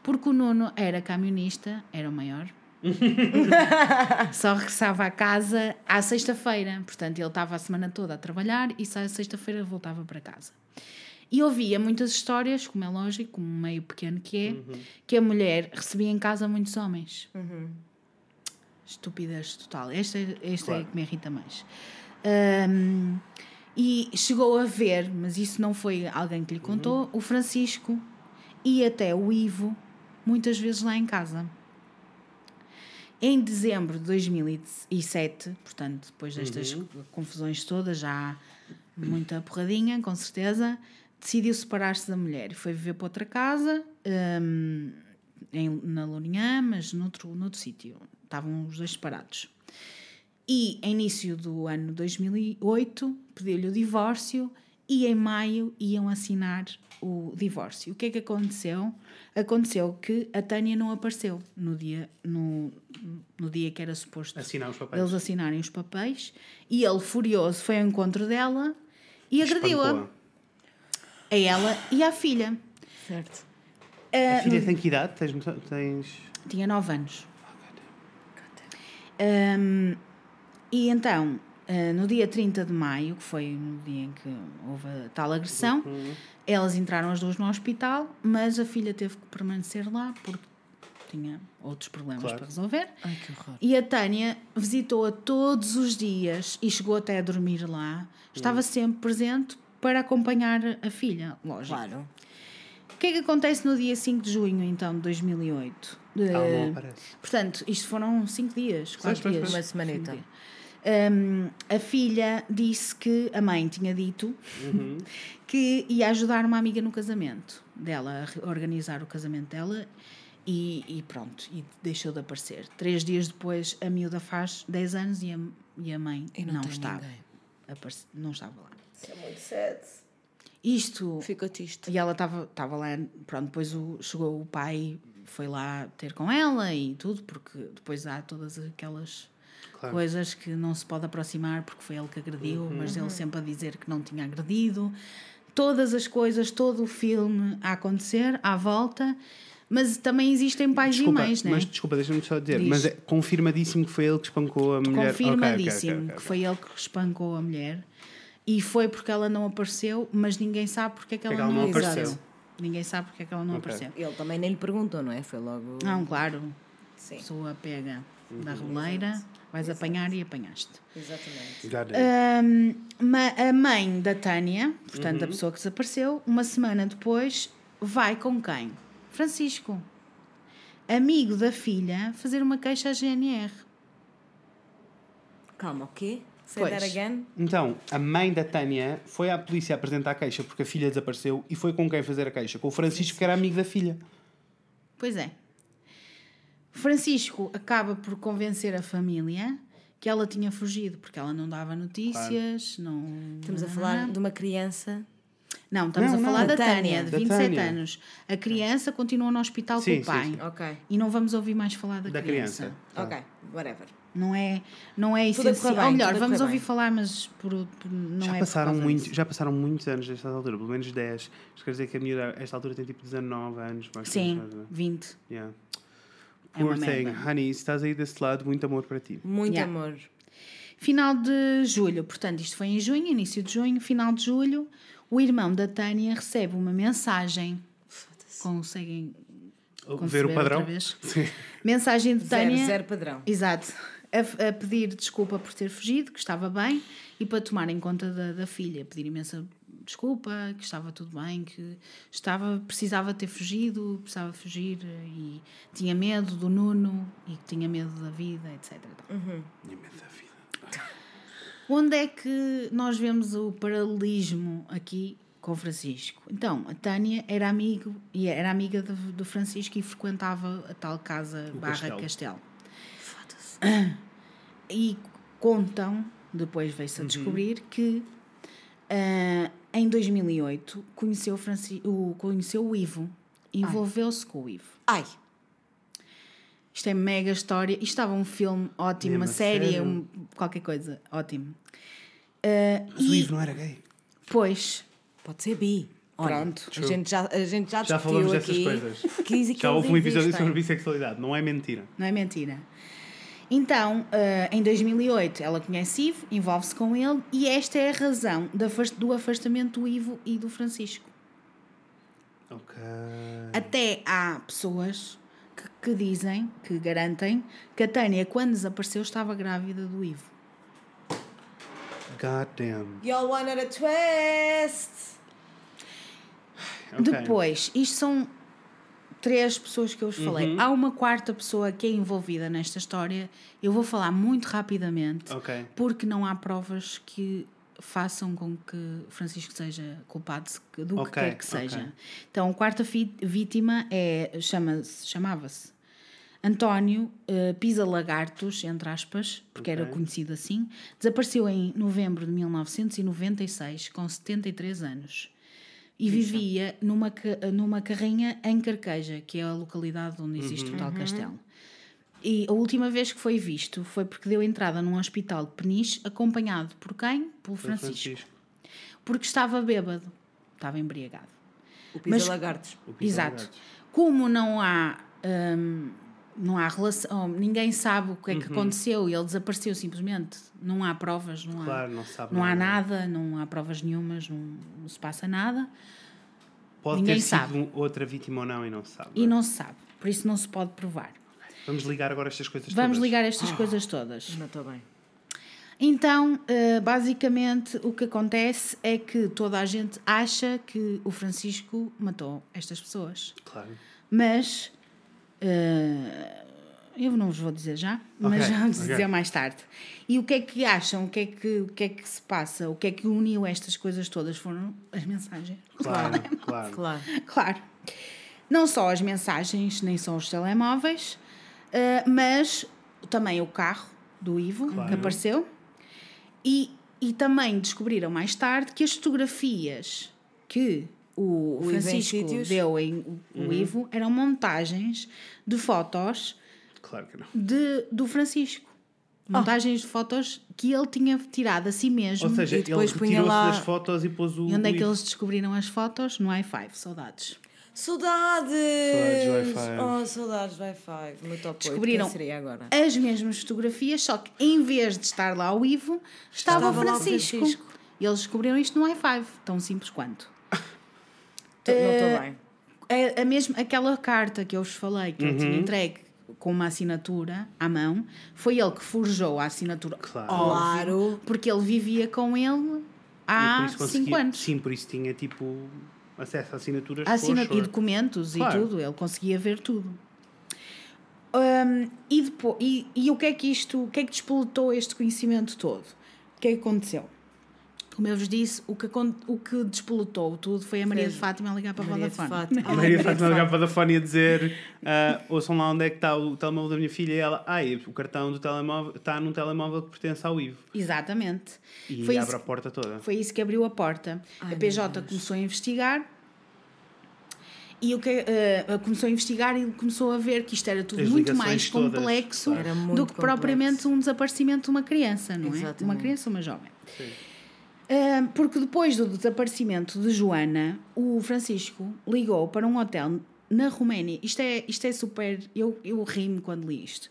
Porque o Nuno era camionista, era o maior. Só regressava à casa à sexta-feira, portanto, ele estava a semana toda a trabalhar e só à sexta-feira voltava para casa. E ouvia muitas histórias, como é lógico, como meio pequeno que é, que a mulher recebia em casa muitos homens. Estupidez total. Esta, esta é Claro. que me irrita mais. Ahm, e chegou a ver, mas isso não foi alguém que lhe contou, o Francisco e até o Ivo, muitas vezes lá em casa. Em dezembro de 2007, portanto, depois destas confusões todas, já muita porradinha, com certeza, decidiu separar-se da mulher e foi viver para outra casa. hum, em, na Lourinhã, mas noutro, noutro sítio. Estavam os dois separados. E em início do ano 2008 pediu-lhe o divórcio e em maio iam assinar o divórcio. O que é que aconteceu? Aconteceu que a Tânia não apareceu no dia, no, no dia que era suposto Assinar os papéis. eles assinarem os papéis e ele, furioso, foi ao encontro dela e agrediu-a. A ela e à filha. Certo. A filha tem que idade? Tens, tens... Tinha 9 anos. Hum, e então, ah, no dia 30 de maio, que foi no dia em que houve a tal agressão, elas entraram as duas no hospital, mas a filha teve que permanecer lá porque tinha outros problemas Claro. para resolver. Ai, que horror. E a Tânia visitou-a todos os dias e chegou até a dormir lá. Estava sempre presente para acompanhar a filha, lógico. Claro. O que é que acontece no dia 5 de junho, então, de 2008? De- Ela não aparece. Portanto, isto foram 5 dias, 4 pois, dias. Uma semanita. Dias. Hum, a filha disse que a mãe tinha dito Uhum. que ia ajudar uma amiga no casamento dela, a organizar o casamento dela e, e pronto, e deixou de aparecer. Três dias depois, a miúda faz 10 anos e a, e a mãe E não não, estava. Aparece- não estava lá. Isso é muito sad. Isto Fico triste. e ela estava estava lá, pronto, depois o, chegou o pai, foi lá ter com ela e tudo, porque depois há todas aquelas Claro. coisas que não se pode aproximar porque foi ele que agrediu, mas ele sempre a dizer que não tinha agredido. Todas as coisas, todo o filme a acontecer à volta, mas também existem pais Desculpa, e mães, né? mas desculpa, deixa-me só dizer, Diz. mas é confirmadíssimo que foi ele que espancou a mulher. Ok, ok, ok, Confirmadíssimo ok, que foi ele que espancou a mulher e foi porque ela não apareceu, mas ninguém sabe porque é que ela, que ela não não apareceu. apareceu. Ninguém sabe porque é que ela não Ok. apareceu. Ele também nem lhe perguntou, não é? Foi logo. Não, claro. Sim. A pessoa pega da Uhum. roleira, vais apanhar e apanhaste. Exatamente. Ma- a mãe da Tânia, portanto Uhum. a pessoa que desapareceu, uma semana depois, vai com quem? Francisco, amigo da filha, fazer uma queixa à GNR. Calma, o quê? Say Pois. that again? Então, a mãe da Tânia foi à polícia apresentar a queixa porque a filha desapareceu e foi com quem fazer a queixa? Com o Francisco, que era amigo da filha. Pois é. Francisco acaba por convencer a família que ela tinha fugido, porque ela não dava notícias, não... Estamos a falar de uma criança. Não, estamos Não, a não. falar Da da Tânia. De Da 27 Tânia. anos. A criança continua no hospital Sim, com o sim, pai. sim. Ok. E não vamos ouvir mais falar da, Da criança. criança. Tá. Ok, whatever. Não é, não é essencial. bem, Ou melhor, vamos ouvir bem. falar, mas por, por- não já, é passaram muito, já passaram muitos anos desta altura, pelo menos 10. Isto quer dizer que a miúda, esta altura, tem tipo 19 anos. mais ou Sim, é? 20. Yeah. É Poor thing. merda. Honey, se estás aí desse lado, muito amor para ti. Muito Yeah. amor. Final de julho, portanto, isto foi em junho, início de junho, final de julho, o irmão da Tânia recebe uma mensagem. Conseguem Ver o padrão? outra vez? Sim. Mensagem de Zero, Tânia. zero padrão. Exato. A, a pedir desculpa por ter fugido, que estava bem, e para tomar em conta da, da filha. Pedir imensa desculpa, que estava tudo bem, que estava, precisava ter fugido, precisava fugir e tinha medo do Nuno e que tinha medo da vida, etc. Minha medo da vida. Onde é que nós vemos o paralelismo aqui com o Francisco? Então, a Tânia era amigo e era amiga do, do Francisco e frequentava a tal casa barra castelo. castelo. E contam, depois veio-se a descobrir, que ah, em 2008 conheceu, o Franci o, conheceu o Ivo, envolveu-se com o Ivo. Ai, Isto é mega história. Isto estava um filme ótimo, Mesmo uma série, um- qualquer coisa, ótimo. Ah, Mas o e- Ivo não era gay. Pois, pode ser bi. Olha, Pronto. A gente já, a gente já, Já falamos dessas aqui coisas. que, que Já houve um episódio existem. sobre bissexualidade, não é mentira. não é mentira. Então, ah, em 2008, ela conhece Ivo, envolve-se com ele, e esta é a razão do afast- do afastamento do Ivo e do Francisco. Ok. Até há pessoas que, que dizem, que garantem, que a Tânia, quando desapareceu, estava grávida do Ivo. God damn. Y'all wanted a twist! Ok. Depois, isto são três pessoas que eu vos falei. Uhum. Há uma quarta pessoa que é envolvida nesta história. Eu vou falar muito rapidamente, Ok. porque não há provas que façam com que Francisco seja culpado do que Ok, quer que seja. ok. Então, a quarta vítima é, chama chamava-se António eh, Pisa Lagartos, entre aspas, porque era conhecido assim. Desapareceu em novembro de 1996, com 73 anos. E vivia numa, numa carrinha em Carqueja, que é a localidade onde existe o tal castelo. E a última vez que foi visto foi porque deu entrada num hospital de Peniche, acompanhado por quem? Pelo Francisco. Porque estava bêbado, estava embriagado. O Pisa Mas- Lagartos. O Pisa Exato. Lagartos. Como não há. hum, não há relação, ninguém sabe o que é Uhum. que aconteceu e ele desapareceu simplesmente. Não há provas, não há, Claro, não sabe não há nada. nada, não há provas nenhumas, não, não se passa nada Pode Ninguém ter sido sabe. outra vítima ou não e não se sabe. e não se sabe. Por isso não se pode provar. Vamos ligar agora estas coisas Vamos todas. ligar estas coisas todas. Não estou bem. Então, eh, basicamente, o que acontece é que toda a gente acha que o Francisco matou estas pessoas. Claro. Mas eh, eu não vos vou dizer já, mas Ok, vamos ok. dizer mais tarde. E o que é que acham? O que é que, o que é que se passa? O que é que uniu estas coisas todas? Foram as mensagens. Claro, claro. Claro. Claro. Não só as mensagens, nem só os telemóveis, eh, mas também o carro do Ivo Claro. que apareceu. E, e também descobriram mais tarde que as fotografias que o, O Francisco deu em o, Uhum. Ivo eram montagens de fotos Claro que não. de, do Francisco. Montagens de fotos que ele tinha tirado a si mesmo. Ou seja, E ele depois punha retirou-se lá- das fotos e pôs o. e onde é que Ivo. eles descobriram as fotos? No i5, saudades. Saudades! Saudades do Wi-Fi. Oh, saudades do Wi-Fi. O meu top 8. Descobriram. Quem seria agora? as mesmas fotografias, só que em vez de estar lá o Ivo, estava, Estava o lá o Francisco. Francisco. E eles descobriram isto no i5, tão simples quanto. Tô- Não Eh, estou bem. A, a mesma, aquela carta que eu vos falei, que ele tinha Uhum. entregue com uma assinatura à mão, foi ele que forjou a assinatura. Claro. Óbvio. Porque ele vivia com ele há por isso 5 conseguia- anos. Sim, por isso tinha tipo acesso a assinaturas. Assina- e documentos Claro. e tudo, ele conseguia ver tudo. Hum, e, depois, e, e o que é que isto, o que é que despoletou este conhecimento todo? O que é que aconteceu? Como eu vos disse, o que, o que despoletou tudo foi a Maria Fez- de Fátima a ligar para a Maria de Vodafone. Fátima. A Maria Maria Fátima de ligar para a Vodafone e a dizer: ah, ouçam lá onde é que está o telemóvel da minha filha. E ela, ai, o cartão do telemóvel está num telemóvel que pertence ao Ivo. Exatamente. E Foi abre isso, a porta toda. foi isso que abriu a porta. Ai, a PJ começou a investigar. E o que eh, começou a investigar e começou a ver que isto era tudo As muito mais todas, complexo claro. Era do muito que propriamente um desaparecimento de uma criança, não é? Uma Exatamente. criança ou uma jovem. Sim. Porque depois do desaparecimento de Joana, o Francisco ligou para um hotel na Roménia. Isto é, isto é super. Eu, eu ri-me quando li isto.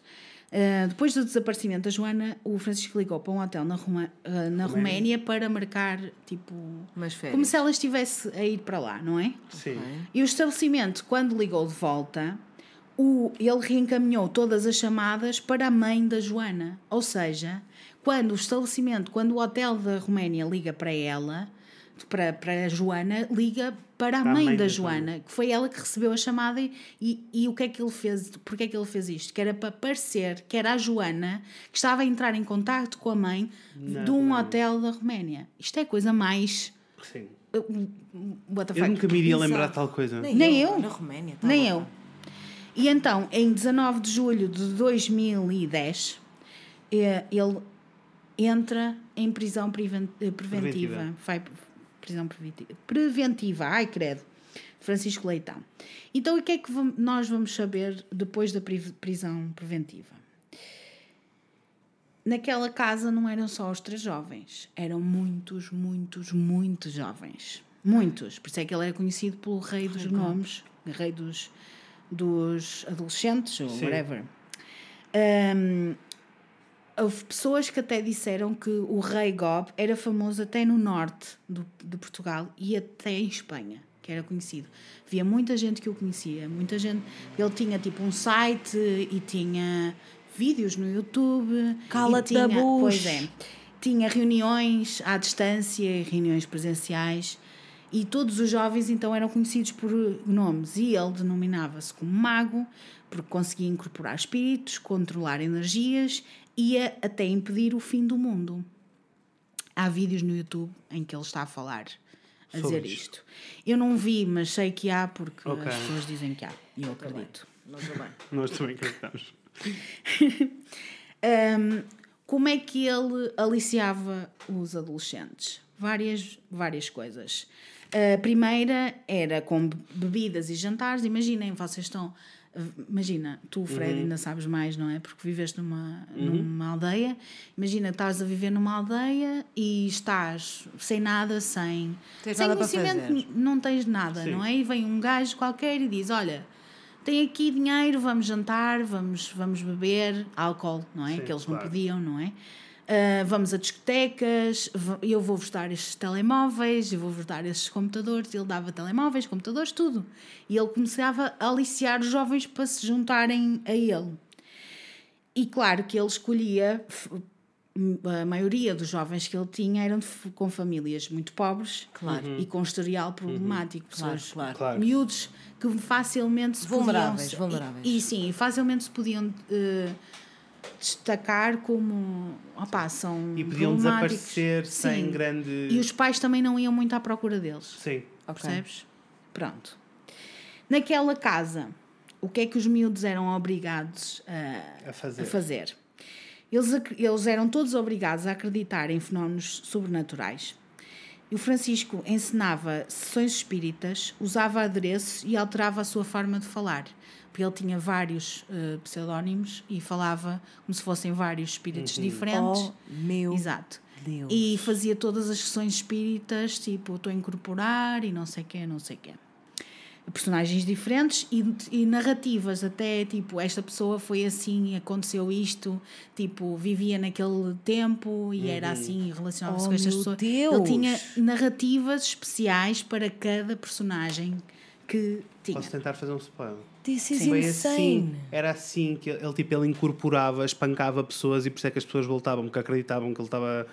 Ah, depois do desaparecimento da Joana, o Francisco ligou para um hotel na, Roma- ah, na Roménia para marcar, tipo. Como se ela estivesse a ir para lá, não é? Sim. E o estabelecimento, quando ligou de volta, o, ele reencaminhou todas as chamadas para a mãe da Joana. Ou seja, quando o estabelecimento, quando o hotel da Roménia liga para ela, para, para a Joana, liga para a Para a mãe, mãe da, da Joana, que foi ela que recebeu a chamada e, e, e o que é que ele fez? Porque é que ele fez isto? Que era para parecer que era a Joana que estava a entrar em contato com a mãe Na de um hotel da Roménia. Isto é a coisa mais. Sim. uh, What the Eu nunca me iria Bizarro. lembrar de tal coisa. Nem eu. Na Roménia. tá Nem bom. eu. E então, em 19 de julho de 2010, eh, ele entra em prisão eh, preventiva. Preventiva. Vai prisão preventiva. Preventiva, ai credo. Francisco Leitão. Então, o que é que nós vamos saber depois da pri- prisão preventiva? Naquela casa não eram só os três jovens, eram muitos, muitos, muitos jovens. Muitos. Por isso é que ele era conhecido pelo rei dos gnomos, rei dos, dos adolescentes, ou Sim. whatever. Ahm, houve pessoas que até disseram que o rei Gob era famoso até no norte do, de Portugal e até em Espanha, que era conhecido. Havia muita gente que o conhecia, muita gente. Ele tinha tipo um site e tinha vídeos no YouTube. Cala-te da bucha. Pois é. Tinha reuniões à distância, reuniões presenciais. E todos os jovens então eram conhecidos por nomes e ele denominava-se como mago porque conseguia incorporar espíritos, controlar energias e a- até impedir o fim do mundo. Há vídeos no YouTube em que ele está a falar, a Sobre dizer isto. isto. Eu não vi, mas sei que há porque Ok. as pessoas dizem que há. E eu acredito. Não sei bem. Nós também acreditamos. Um, como é que ele aliciava os adolescentes? Várias, várias coisas. A primeira era com be- bebidas e jantares. Imaginem, vocês estão. Imagina, tu, Fred, Uhum. ainda sabes mais, não é? Porque viveste numa, numa aldeia. Imagina, estás a viver numa aldeia e estás sem nada, sem. Tens sem nada conhecimento, não tens nada, Sim. não é? E vem um gajo qualquer e diz: Olha, tem aqui dinheiro, vamos jantar, vamos, vamos beber álcool, não é? Sim, que eles claro. não podiam, não é? Ah, vamos a discotecas, eu vou-vos dar estes telemóveis, eu vou-vos dar estes computadores. Ele dava telemóveis, computadores, tudo. E ele começava a aliciar os jovens para se juntarem a ele. E claro que ele escolhia, a maioria dos jovens que ele tinha eram com famílias muito pobres Claro. e com historial problemático, Claro, pessoas, claro. Claro. miúdos que facilmente se Vulneráveis, podiam, vulneráveis. E, e sim, facilmente se podiam eh, destacar como opá, são E podiam desaparecer sem Sim. grande. E os pais também não iam muito à procura deles. Sim. Ok. Percebes? Pronto. Naquela casa, o que é que os miúdos eram obrigados a, A fazer. a fazer? Eles, eles eram todos obrigados a acreditar em fenómenos sobrenaturais. E o Francisco ensinava sessões espíritas, usava adereços e alterava a sua forma de falar. Porque ele tinha vários eh, pseudónimos e falava como se fossem vários espíritos diferentes. Oh, meu Exato. Deus. E fazia todas as sessões espíritas, tipo, estou a incorporar e não sei quê, não sei quê. Personagens diferentes e, e narrativas, até tipo, esta pessoa foi assim, aconteceu isto, tipo, vivia naquele tempo e era assim e relacionava-se Oh, com estas meu pessoas. Deus! Ele tinha narrativas especiais para cada personagem que tinha. Posso tentar fazer um spoiler? This is Foi insane. assim, era assim que ele, tipo, ele incorporava, espancava pessoas e por isso é que as pessoas voltavam, porque acreditavam que ele estava.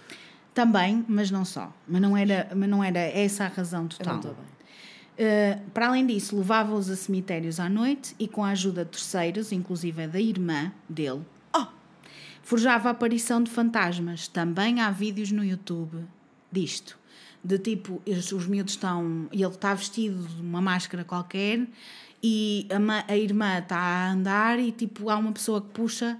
Também, mas não só. Mas não era, mas não era essa a razão total. Uh, para além disso, levava-os a cemitérios à noite e, com a ajuda de terceiros, inclusive da irmã dele, oh, forjava a aparição de fantasmas. Também há vídeos no YouTube disto. De tipo, os, os miúdos estão. Ele está vestido de uma máscara qualquer e a, ma- a irmã está a andar e tipo, há uma pessoa que puxa.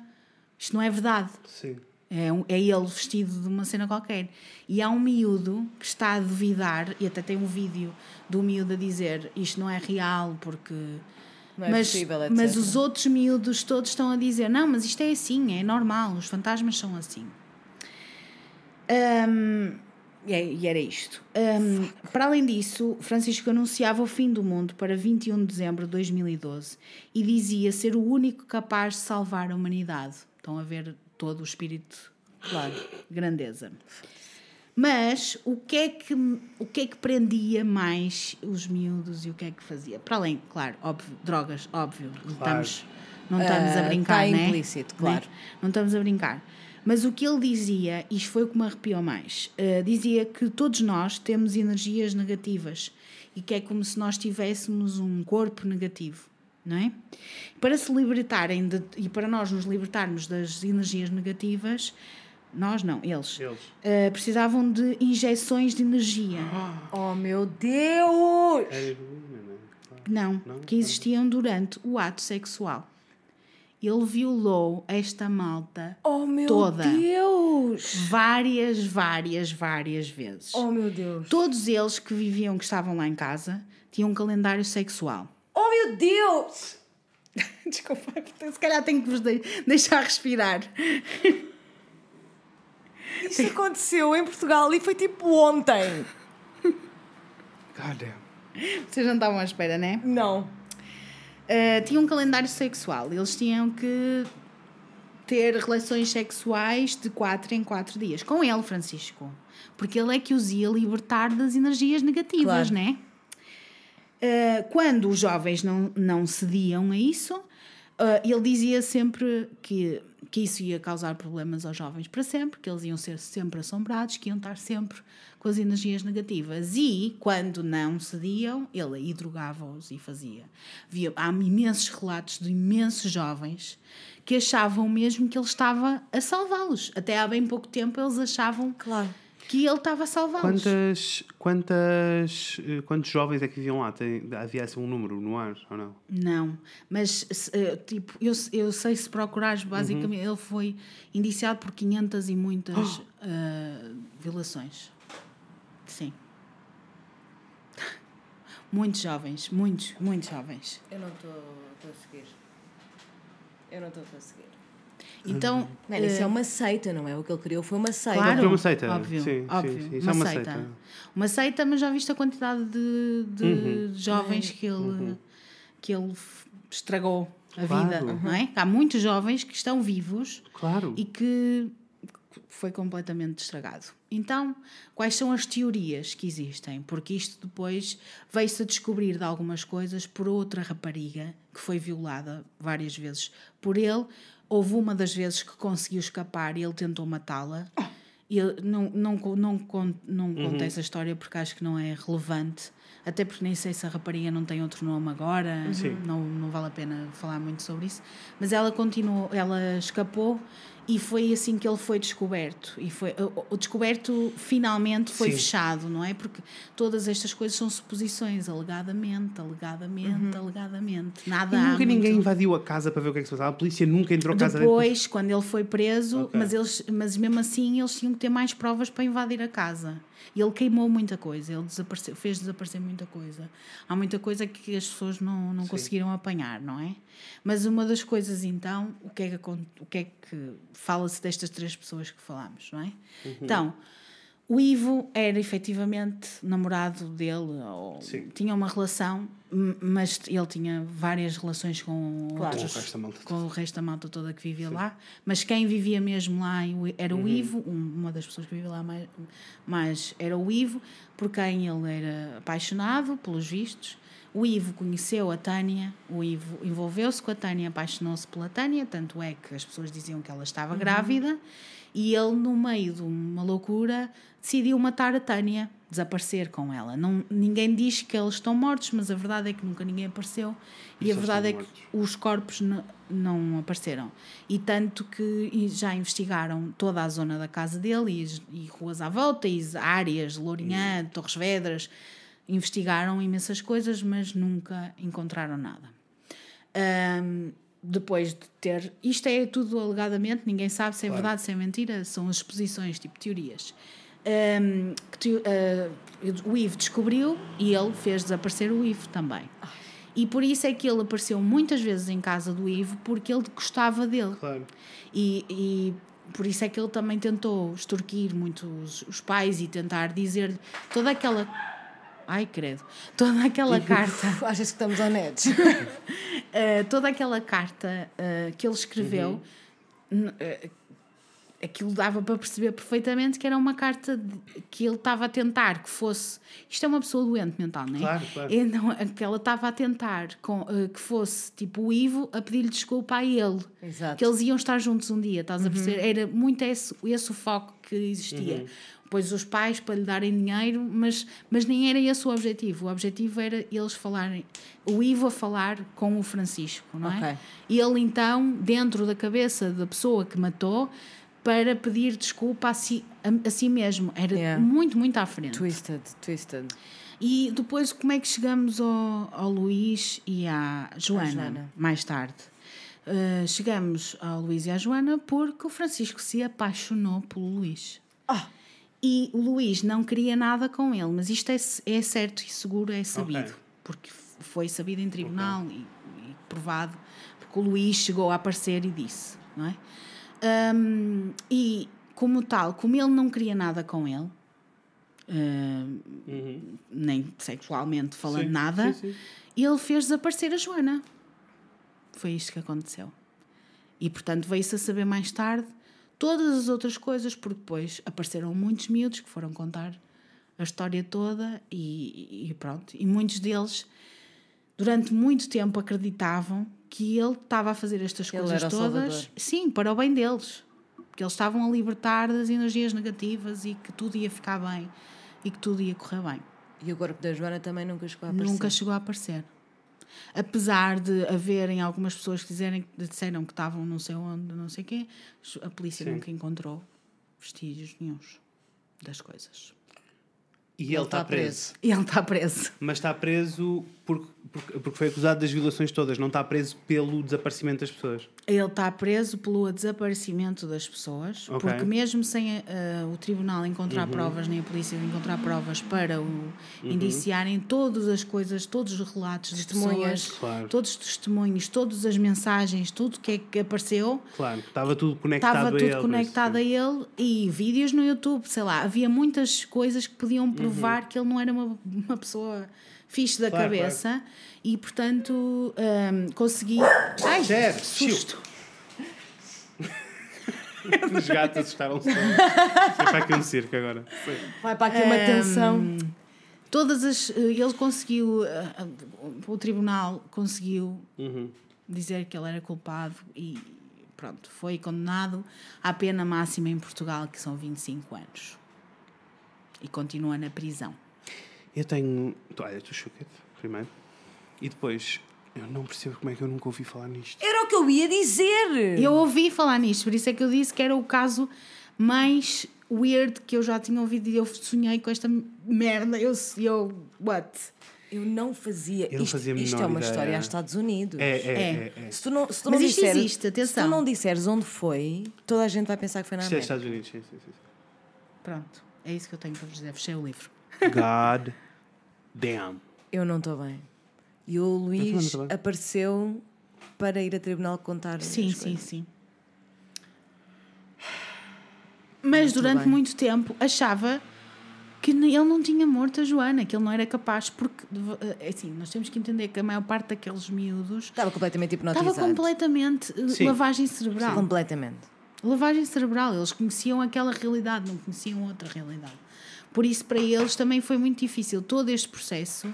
Isto não é verdade. Sim. É, um- é ele vestido de uma cena qualquer. E há um miúdo que está a duvidar, e até tem um vídeo do miúdo a dizer isto não é real, porque. Não é mas, possível, etc. mas os outros miúdos todos estão a dizer: não, mas isto é assim, é normal, os fantasmas são assim. Ahm, e é- e era isto. Ahm, para além disso, Francisco anunciava o fim do mundo para 21 de dezembro de 2012 e dizia ser o único capaz de salvar a humanidade. Estão a ver todo o espírito, claro, grandeza. Mas o que é que o que é que prendia mais os miúdos e o que é que fazia? Para além, claro, óbvio, drogas, óbvio, estamos, não estamos a Ah, brincar, está né? implícito, Né? claro. Não estamos a brincar. Mas o que ele dizia, isto foi o que me arrepiou mais, eh, dizia que todos nós temos energias negativas e que é como se nós tivéssemos um corpo negativo, não é? Para se libertarem de- e para nós nos libertarmos das energias negativas, nós não, eles, Eles. eh, precisavam de injeções de energia. Oh, meu Deus! Não é? Não, Não? que existiam durante o ato sexual. Ele violou esta malta Oh, meu Toda. Deus! várias, várias, várias vezes. Oh, meu Deus! Todos eles que viviam, que estavam lá em casa, tinham um calendário sexual. Oh, meu Deus! Desculpa, se calhar tenho que vos de- deixar respirar. Isto aconteceu em Portugal e foi tipo ontem. God damn. Vocês não estavam à espera, né? Não. Uh, tinham um calendário sexual. Eles tinham que ter relações sexuais de 4 em 4 dias. Com ele, Francisco. Porque ele é que os ia libertar das energias negativas, Claro. né? Uh, quando os jovens não, não cediam a isso, uh, ele dizia sempre que, que isso ia causar problemas aos jovens para sempre, que eles iam ser sempre assombrados, que iam estar sempre com as energias negativas. E, quando não cediam, ele aí drogava-os e fazia. Havia, há imensos relatos de imensos jovens que achavam mesmo que ele estava a salvá-los. Até há bem pouco tempo eles achavam Claro. Que ele estava a salvá-los. Quantas, quantas, eh, quantos jovens é que viviam lá? Tem, havia assim um número no ar ou não? Não, mas eh, tipo, eu, eu sei se procurares, basicamente, ele foi indiciado por 500 e muitas ah, violações. Sim. Muitos jovens, muitos, muitos jovens. Eu não estou a conseguir. Eu não estou a conseguir. Então, Mano, isso eh, é uma seita, não é? O que ele criou foi uma seita. Claro, Foi uma seita. óbvio, Sim, sim, óbvio, sim. Isso uma, é uma seita. seita. Uma seita, mas já viste a quantidade de, de Uhum. jovens que ele, que ele estragou a Claro. vida, não é? Há muitos jovens que estão vivos Claro. e que foi completamente estragado. Então, quais são as teorias que existem? Porque isto depois veio-se a descobrir de algumas coisas por outra rapariga que foi violada várias vezes por ele. Houve uma das vezes que conseguiu escapar e ele tentou matá-la. Eu não, não, não, con- não contei essa história porque acho que não é relevante. Até porque nem sei se a rapariga não tem outro nome agora. Sim. Não, não vale a pena falar muito sobre isso. Mas ela continuou, ela escapou e foi assim que ele foi descoberto. E foi, o, descoberto finalmente foi Sim. fechado, não é? Porque todas estas coisas são suposições, alegadamente, alegadamente, alegadamente. Nada E nunca ninguém muito- invadiu a casa para ver o que é que se passava. A polícia nunca entrou a casa depois, quando ele foi preso, Ok. mas, eles, mas mesmo assim eles tinham que ter mais provas para invadir a casa. E ele queimou muita coisa, ele desapareceu, fez desaparecer muita coisa. Há muita coisa que as pessoas não, não conseguiram apanhar, não é? Mas uma das coisas, então, o que é que, o que, é que fala-se destas três pessoas que falámos, não é? Então, o Ivo era efetivamente namorado dele, ou Sim. tinha uma relação, mas ele tinha várias relações com Claro. outros Com o resto da malta com o resto da malta toda que vivia lá, mas quem vivia mesmo lá era Uhum. o Ivo, um- uma das pessoas que vivia lá mais, mais era o Ivo, por quem ele era apaixonado, pelos vistos. O Ivo conheceu a Tânia, o Ivo envolveu-se com a Tânia, apaixonou-se pela Tânia, tanto é que as pessoas diziam que ela estava grávida, e ele, no meio de uma loucura, decidiu matar a Tânia, desaparecer com ela. Não, ninguém diz que eles estão mortos, mas a verdade é que nunca ninguém apareceu, e a só verdade é que mortos. os corpos n- não apareceram. E tanto que e já investigaram toda a zona da casa dele e, e ruas à volta, e as áreas, Lourinhã, Torres Vedras, investigaram imensas coisas, mas nunca encontraram nada. Ahm, depois de ter. Isto é tudo alegadamente, ninguém sabe se é verdade, se é mentira, são as exposições, tipo teorias. Ahm, que ah, o Ivo descobriu e ele fez desaparecer o Ivo também. E por isso é que ele apareceu muitas vezes em casa do Ivo, porque ele gostava dele. Claro. E, e por isso é que ele também tentou extorquir muito os, os pais e tentar dizer toda aquela. Ai, credo. Toda aquela carta. Achas que estamos honestos? Uh, toda aquela carta uh, que ele escreveu, Uhum. uh, aquilo dava para perceber perfeitamente que era uma carta de- que ele estava a tentar que fosse. Isto é uma pessoa doente mental, não é? Claro, claro. Então, a- que ela estava a tentar com, uh, que fosse tipo o Ivo a pedir-lhe desculpa a ele. Exato. Que eles iam estar juntos um dia, estás a Uhum. perceber? Era muito esse, esse o foco que existia. Uhum. Pois os pais para lhe darem dinheiro, mas, mas nem era esse o objetivo. O objetivo era eles falarem, o Ivo a falar com o Francisco, não é? Ok. E ele então, dentro da cabeça da pessoa que matou, para pedir desculpa a si, a, a si mesmo. Era Yeah. muito, muito à frente. Twisted, twisted. E depois, como é que chegamos ao, ao Luís e à Joana, Joana. mais tarde? Uh, chegamos ao Luís e à Joana porque o Francisco se apaixonou pelo Luís. Ah! E o Luís não queria nada com ele, mas isto é, é certo e seguro, é sabido, Ok. porque foi sabido em tribunal e, e provado, porque o Luís chegou a aparecer e disse, não é? Um, e como tal, como ele não queria nada com ele, uh, nem sexualmente falando Uhum. Sim, nada, sim, sim. ele fez desaparecer a Joana. Foi isto que aconteceu. E portanto veio-se a saber mais tarde todas as outras coisas, porque depois apareceram muitos miúdos que foram contar a história toda e, e pronto. E muitos deles, durante muito tempo, acreditavam que ele estava a fazer estas Ele coisas todas, salvador. sim, para o bem deles. Porque eles estavam a libertar das energias negativas e que tudo ia ficar bem e que tudo ia correr bem. E o corpo da Joana também nunca chegou a aparecer. Nunca chegou a aparecer. Apesar de haverem algumas pessoas que dizerem, disseram que estavam não sei onde, não sei o quê, a polícia Sim. nunca encontrou vestígios nenhuns das coisas. E ele está tá preso. E ele está preso. Mas está preso porque, porque, porque foi acusado das violações todas, não está preso pelo desaparecimento das pessoas. Ele está preso pelo desaparecimento das pessoas, Ok. porque mesmo sem eh, o tribunal encontrar provas, nem a polícia encontrar provas para o indiciarem, todas as coisas, todos os relatos de Testemunhas. pessoas, Claro. todos os testemunhos, todas as mensagens, tudo que é que apareceu, Claro, estava tudo conectado estava a tudo ele. por isso, conectado a ele e vídeos no YouTube, sei lá, havia muitas coisas que podiam provar que ele não era uma, uma pessoa fixe da. Claro, cabeça e portanto hum, consegui. Ai, Zero, susto! Os gatos assustaram-se. Foi para aqui um circo agora. Sim. Vai para aqui uma tensão. Todas as. eh, Ele conseguiu. eh, O tribunal conseguiu Uhum. dizer que ele era culpado e pronto, foi condenado à pena máxima em Portugal, que são 25 anos. E continua na prisão. Eu tenho. Olha, tu chuca primeiro. E depois, eu não percebo como é que eu nunca ouvi falar nisto. Era o que eu ia dizer. Eu ouvi falar nisto, por isso é que eu disse que era o caso mais weird que eu já tinha ouvido e eu sonhei com esta merda. Eu. eu what? Eu não fazia. Eu não isto fazia a isto é uma ideia. história aos Estados Unidos. É, é, É. é. é. Se tu não, se tu Mas não isto disseres, existe, Se atenção. tu não disseres onde foi, toda a gente vai pensar que foi na Isto é América. Estados Unidos, sim, sim, sim. Pronto, é isso que eu tenho para vos dizer. Fechei o livro. God damn. Eu não estou bem. E o não Luís apareceu para ir a tribunal contar. Sim, as sim, coisas. sim. Mas Muito durante muito tempo achava que ele não tinha morto a Joana, que ele não era capaz, porque eh, assim, nós temos que entender que a maior parte daqueles miúdos Estava completamente hipnotizado. estava completamente eh, Sim. lavagem cerebral. Completamente. Lavagem cerebral, eles conheciam aquela realidade, não conheciam outra realidade. Por isso, para eles também foi muito difícil todo este processo,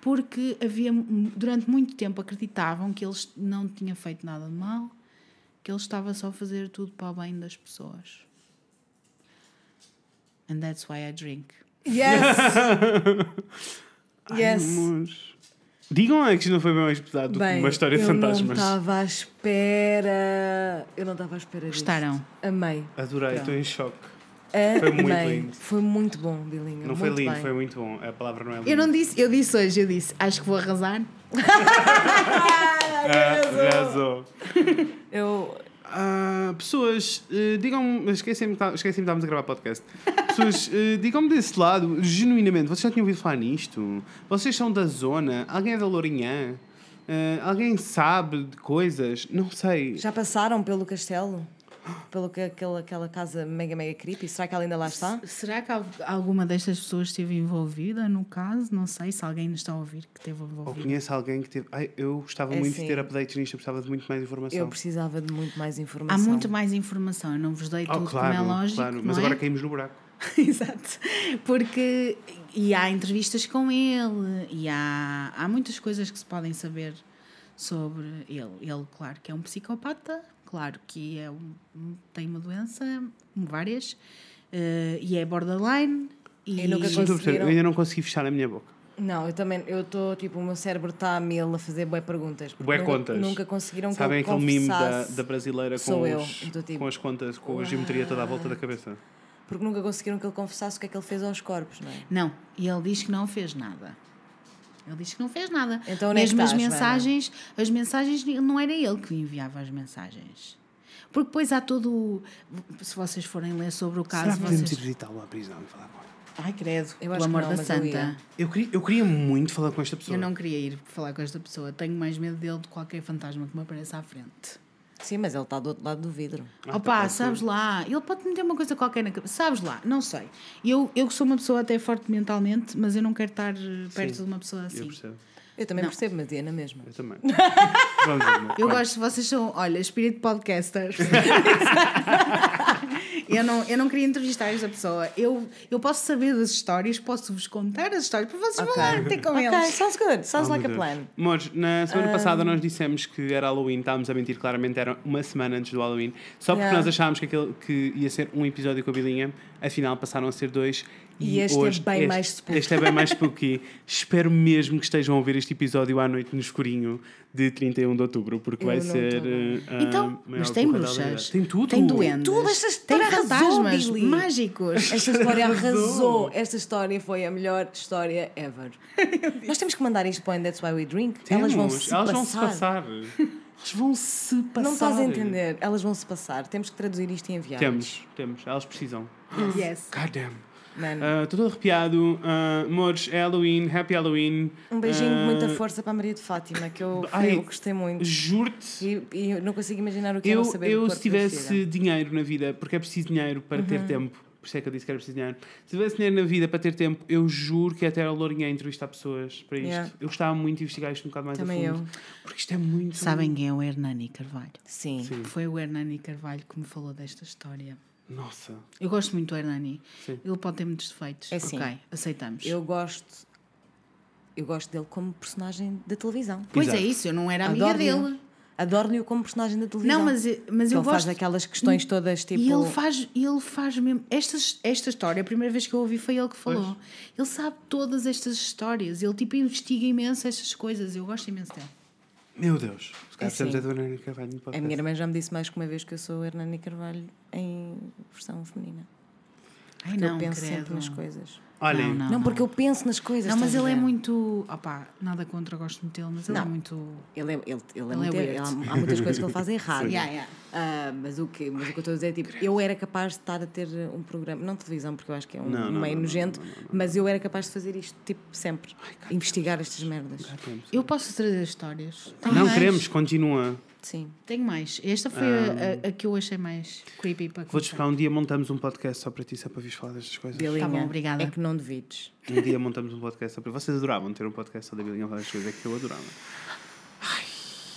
porque havia durante muito tempo acreditavam que eles não tinham feito nada de mal, que ele estava só a fazer tudo para o bem das pessoas. And that's why I drink. Yes! yes! Digam é que isto não foi bem mais pesado do que uma história de eu fantasmas. não estava à espera. Eu não estava à espera disto. Gostaram? Amei. Adorei, estou em choque. Amei. Foi muito lindo. Foi muito bom, Bilinha. Não foi lindo, bem. foi muito bom. A palavra não é linda. Eu não disse, eu disse hoje, eu disse, acho que vou arrasar. Ah, arrasou. Eu. Ah, pessoas, eh, digam-me. Esqueci-me que tá- esqueci-me que estávamos a gravar podcast. Pessoas, eh, digam-me desse lado, genuinamente, vocês já tinham ouvido falar nisto? Vocês são da zona? Alguém é da Lourinhã? Eh, alguém sabe de coisas? Não sei. Já passaram pelo castelo? Pelo que aquela, aquela casa mega, mega creepy? Será que ela ainda lá está? Será que al- alguma destas pessoas esteve envolvida no caso? Não sei se alguém nos está a ouvir que esteve Ou envolvido. conheço alguém que teve. Ai, eu gostava É muito assim. de ter updates nisto, eu precisava de muito mais informação. Eu precisava de muito mais Há informação. muito mais informação, eu não vos dei Oh, tudo claro, como é lógico. claro. não Mas é? agora caímos no buraco. Exato. Porque e há entrevistas com ele e há, há muitas coisas que se podem saber sobre ele. Ele, claro, que é um psicopata, claro que é um, tem uma doença, várias, eh, e é borderline. E, E nunca Conseguiram? Eu ainda não consegui fechar a minha boca. Não, eu também, eu estou, tipo, o meu cérebro está a mil a fazer bué perguntas. Bué nunca, contas. Nunca conseguiram Sabem que eu aquele meme da, confessasse, da brasileira com, sou eu. os, Então, tipo, com as contas, com a geometria toda à volta da cabeça? Porque nunca conseguiram que ele confessasse o que é que ele fez aos corpos, não é? Não, e ele diz que não fez nada. Ele diz que não fez nada. Então, é que Mesmo as mensagens, as mensagens não era ele que enviava as mensagens. Porque depois há todo. o- Se vocês forem ler sobre o Será caso, que podemos ir vocês. visitá-lo à prisão e falar com ele? Ai, credo, Eu pelo acho que amor não, da mas eu ia. santa. Eu queria, eu queria muito falar com esta pessoa. Eu não queria ir falar com esta pessoa. Tenho mais medo dele de qualquer fantasma que me apareça à frente. Sim, mas ele está do outro lado do vidro. Ah, Opa, ser. sabes lá, ele pode meter uma coisa qualquer na cabeça. Sabes lá, não sei. Eu, eu que sou uma pessoa até forte mentalmente, mas eu não quero estar eh, perto Sim, de uma pessoa Eu assim. percebo. Eu também Não. percebo, mas é na mesma. Eu também. Vamos ver. amor. Eu gosto, vocês são, olha, espírito podcaster. eu, não, eu não queria entrevistar esta pessoa. Eu, eu posso saber das histórias, posso vos contar as histórias para vocês Ok. falarem ter com Ok, eles. sounds good. Sounds Oh, like a plan. Amores, na semana passada nós dissemos que era Halloween, estávamos a mentir claramente, era uma semana antes do Halloween, só porque Yeah. nós achámos que, aquele, que ia ser um episódio com a Bilinha, afinal passaram a ser dois, E este é bem mais spooky. Este é bem mais spooky. Espero mesmo que estejam a ouvir este episódio à noite no escurinho de 31 de outubro, porque Eu vai ser. a Então, mas tem bruxas. Tem tudo. Tem duendes. Tudo, esta Tem história arrasou, fantasmas Billy. mágicos. Esta história Arrasou. arrasou. Esta história foi a melhor história ever. Nós temos que mandar isto para o And That's Why We Drink. Elas vão se Elas passar. vão se passar. Elas vão se passar. Não estás a entender. Elas vão se passar. Temos que traduzir isto e enviar. Temos, temos. Elas precisam. Yes. God damn. Mano, Ah, Estou todo arrepiado. Uh, amores, é Halloween, happy Halloween. um beijinho de Ah, muita força para a Maria de Fátima, que eu, Ai, eu gostei muito. Juro-te. E, e eu não consigo imaginar o que Eu, não saber eu se tivesse dinheiro na vida, porque é preciso dinheiro para Uhum. ter tempo, por isso é que eu disse que era preciso dinheiro. Se tivesse dinheiro na vida para ter tempo, eu juro que até era lourinha a entrevistar pessoas para isto. Yeah. Eu gostava muito de investigar isto um bocado mais Também a fundo. eu. Porque isto é muito. Sabem quem é o Hernani Carvalho? Sim. Sim. Foi o Hernani Carvalho que me falou desta história. Nossa. Eu gosto muito do Hernani. Sim. Ele pode ter muitos defeitos. É assim, ok, aceitamos. Eu gosto. Eu gosto dele como personagem da televisão. Pois Exato. é isso, eu não era amiga Adoro-lhe. dele. Adoro-lhe como personagem da televisão. Não, mas, mas eu ele gosto. faz aquelas questões todas tipo. E ele faz, ele faz mesmo. Esta, esta história, a primeira vez que eu ouvi foi ele que falou. Ele sabe todas estas histórias. Ele tipo investiga imenso estas coisas. Eu gosto imenso dele. Meu Deus. Se calhar É precisamos assim. é do Hernani Carvalho no A minha irmã já me disse mais que uma vez que eu sou Hernani Carvalho em versão feminina. Ai Porque não, eu penso credo. sempre nas coisas. Olhem, Não, não. Não, porque eu penso nas coisas. Não, mas ele é muito. Opá, nada contra, gosto muito dele, mas ele é Não. muito. Ele é, ele, ele é Ele é muito- weird. há, há muitas coisas que ele faz errado. Yeah, yeah. Ah, mas, o que, mas o que eu estou a dizer é tipo, eu era capaz de estar a ter um programa, não televisão, porque eu acho que é um Não, não, meio não, nojento, mas eu era capaz de fazer isto tipo sempre. investigar estas merdas. Eu posso trazer histórias. Não queremos, continua. Sim. Tenho mais. Esta foi a, a- a que eu achei mais creepy para Vou-te explicar, um dia montamos um podcast só para ti, só para vires falar destas coisas. Bilinha, Tá bom, obrigada. é que não devides. Um dia montamos um podcast só para Vocês adoravam ter um podcast só da Bilinha a falar das coisas, é que eu adorava.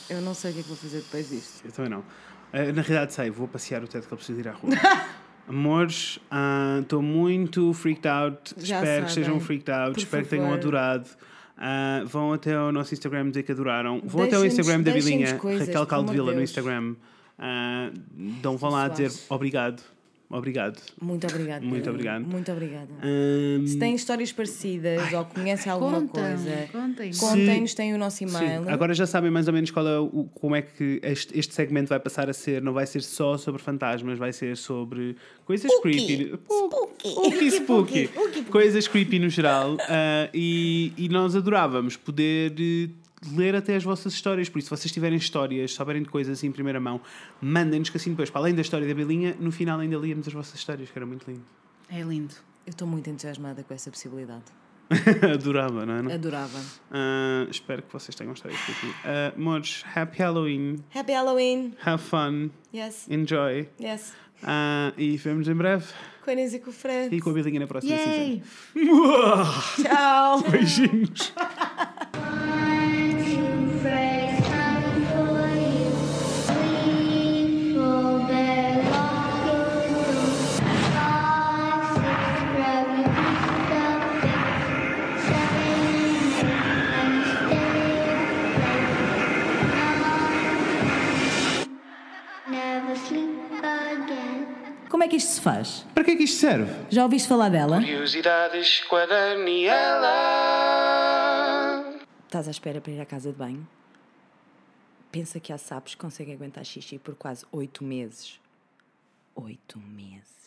Eu não sei o que é que vou fazer depois disto. Eu também não. Eh, na realidade sei, vou passear o teto que ele precisa ir à rua. Amores, ah, estou muito freaked out. Já Espero que sabem. estejam freaked out. Por Espero que tenham favor. adorado. Ah, vão até ao nosso Instagram dizer que adoraram. Vão até ao Instagram da Bilinha, Raquel Caldevila no. Instagram. Ah, então vão lá dizer obrigado. Obrigado. Muito obrigada. Muito obrigado. Muito obrigada. Ahm, Se têm histórias parecidas ou conhecem alguma Contam, coisa, contem. contem-nos, têm o nosso Sim, e-mail. agora já sabem mais ou menos qual é o, como é que este, este segmento vai passar a ser. Não vai ser só sobre fantasmas, vai ser sobre coisas creepy. Spooky, spooky. Coisas creepy no geral. Ah, e, e nós adorávamos poder eh, ler até as vossas histórias. Por isso, se vocês tiverem histórias, souberem de coisas assim em primeira mão, mandem-nos que assim depois, para além da história da Belinha, no final ainda líamos as vossas histórias, que era muito lindo. É lindo. Eu estou muito entusiasmada com essa possibilidade. Adorava, não é? Adorava. Ah, espero que vocês tenham histórias creepy. Uh, amores, happy Halloween. Happy Halloween! Have fun. Yes, Enjoy. yes. Ah, e vemos em breve. Com a Inês e com o Fred. E com a Bilinha na próxima Yay! season. Tchau! Beijinhos. Como é que isto se faz? Para que é que isto serve? Já ouviste falar dela? Curiosidades com a Daniela. Estás à espera para ir à casa de banho? Pensa que há sapos que conseguem aguentar xixi por quase oito meses. Oito meses.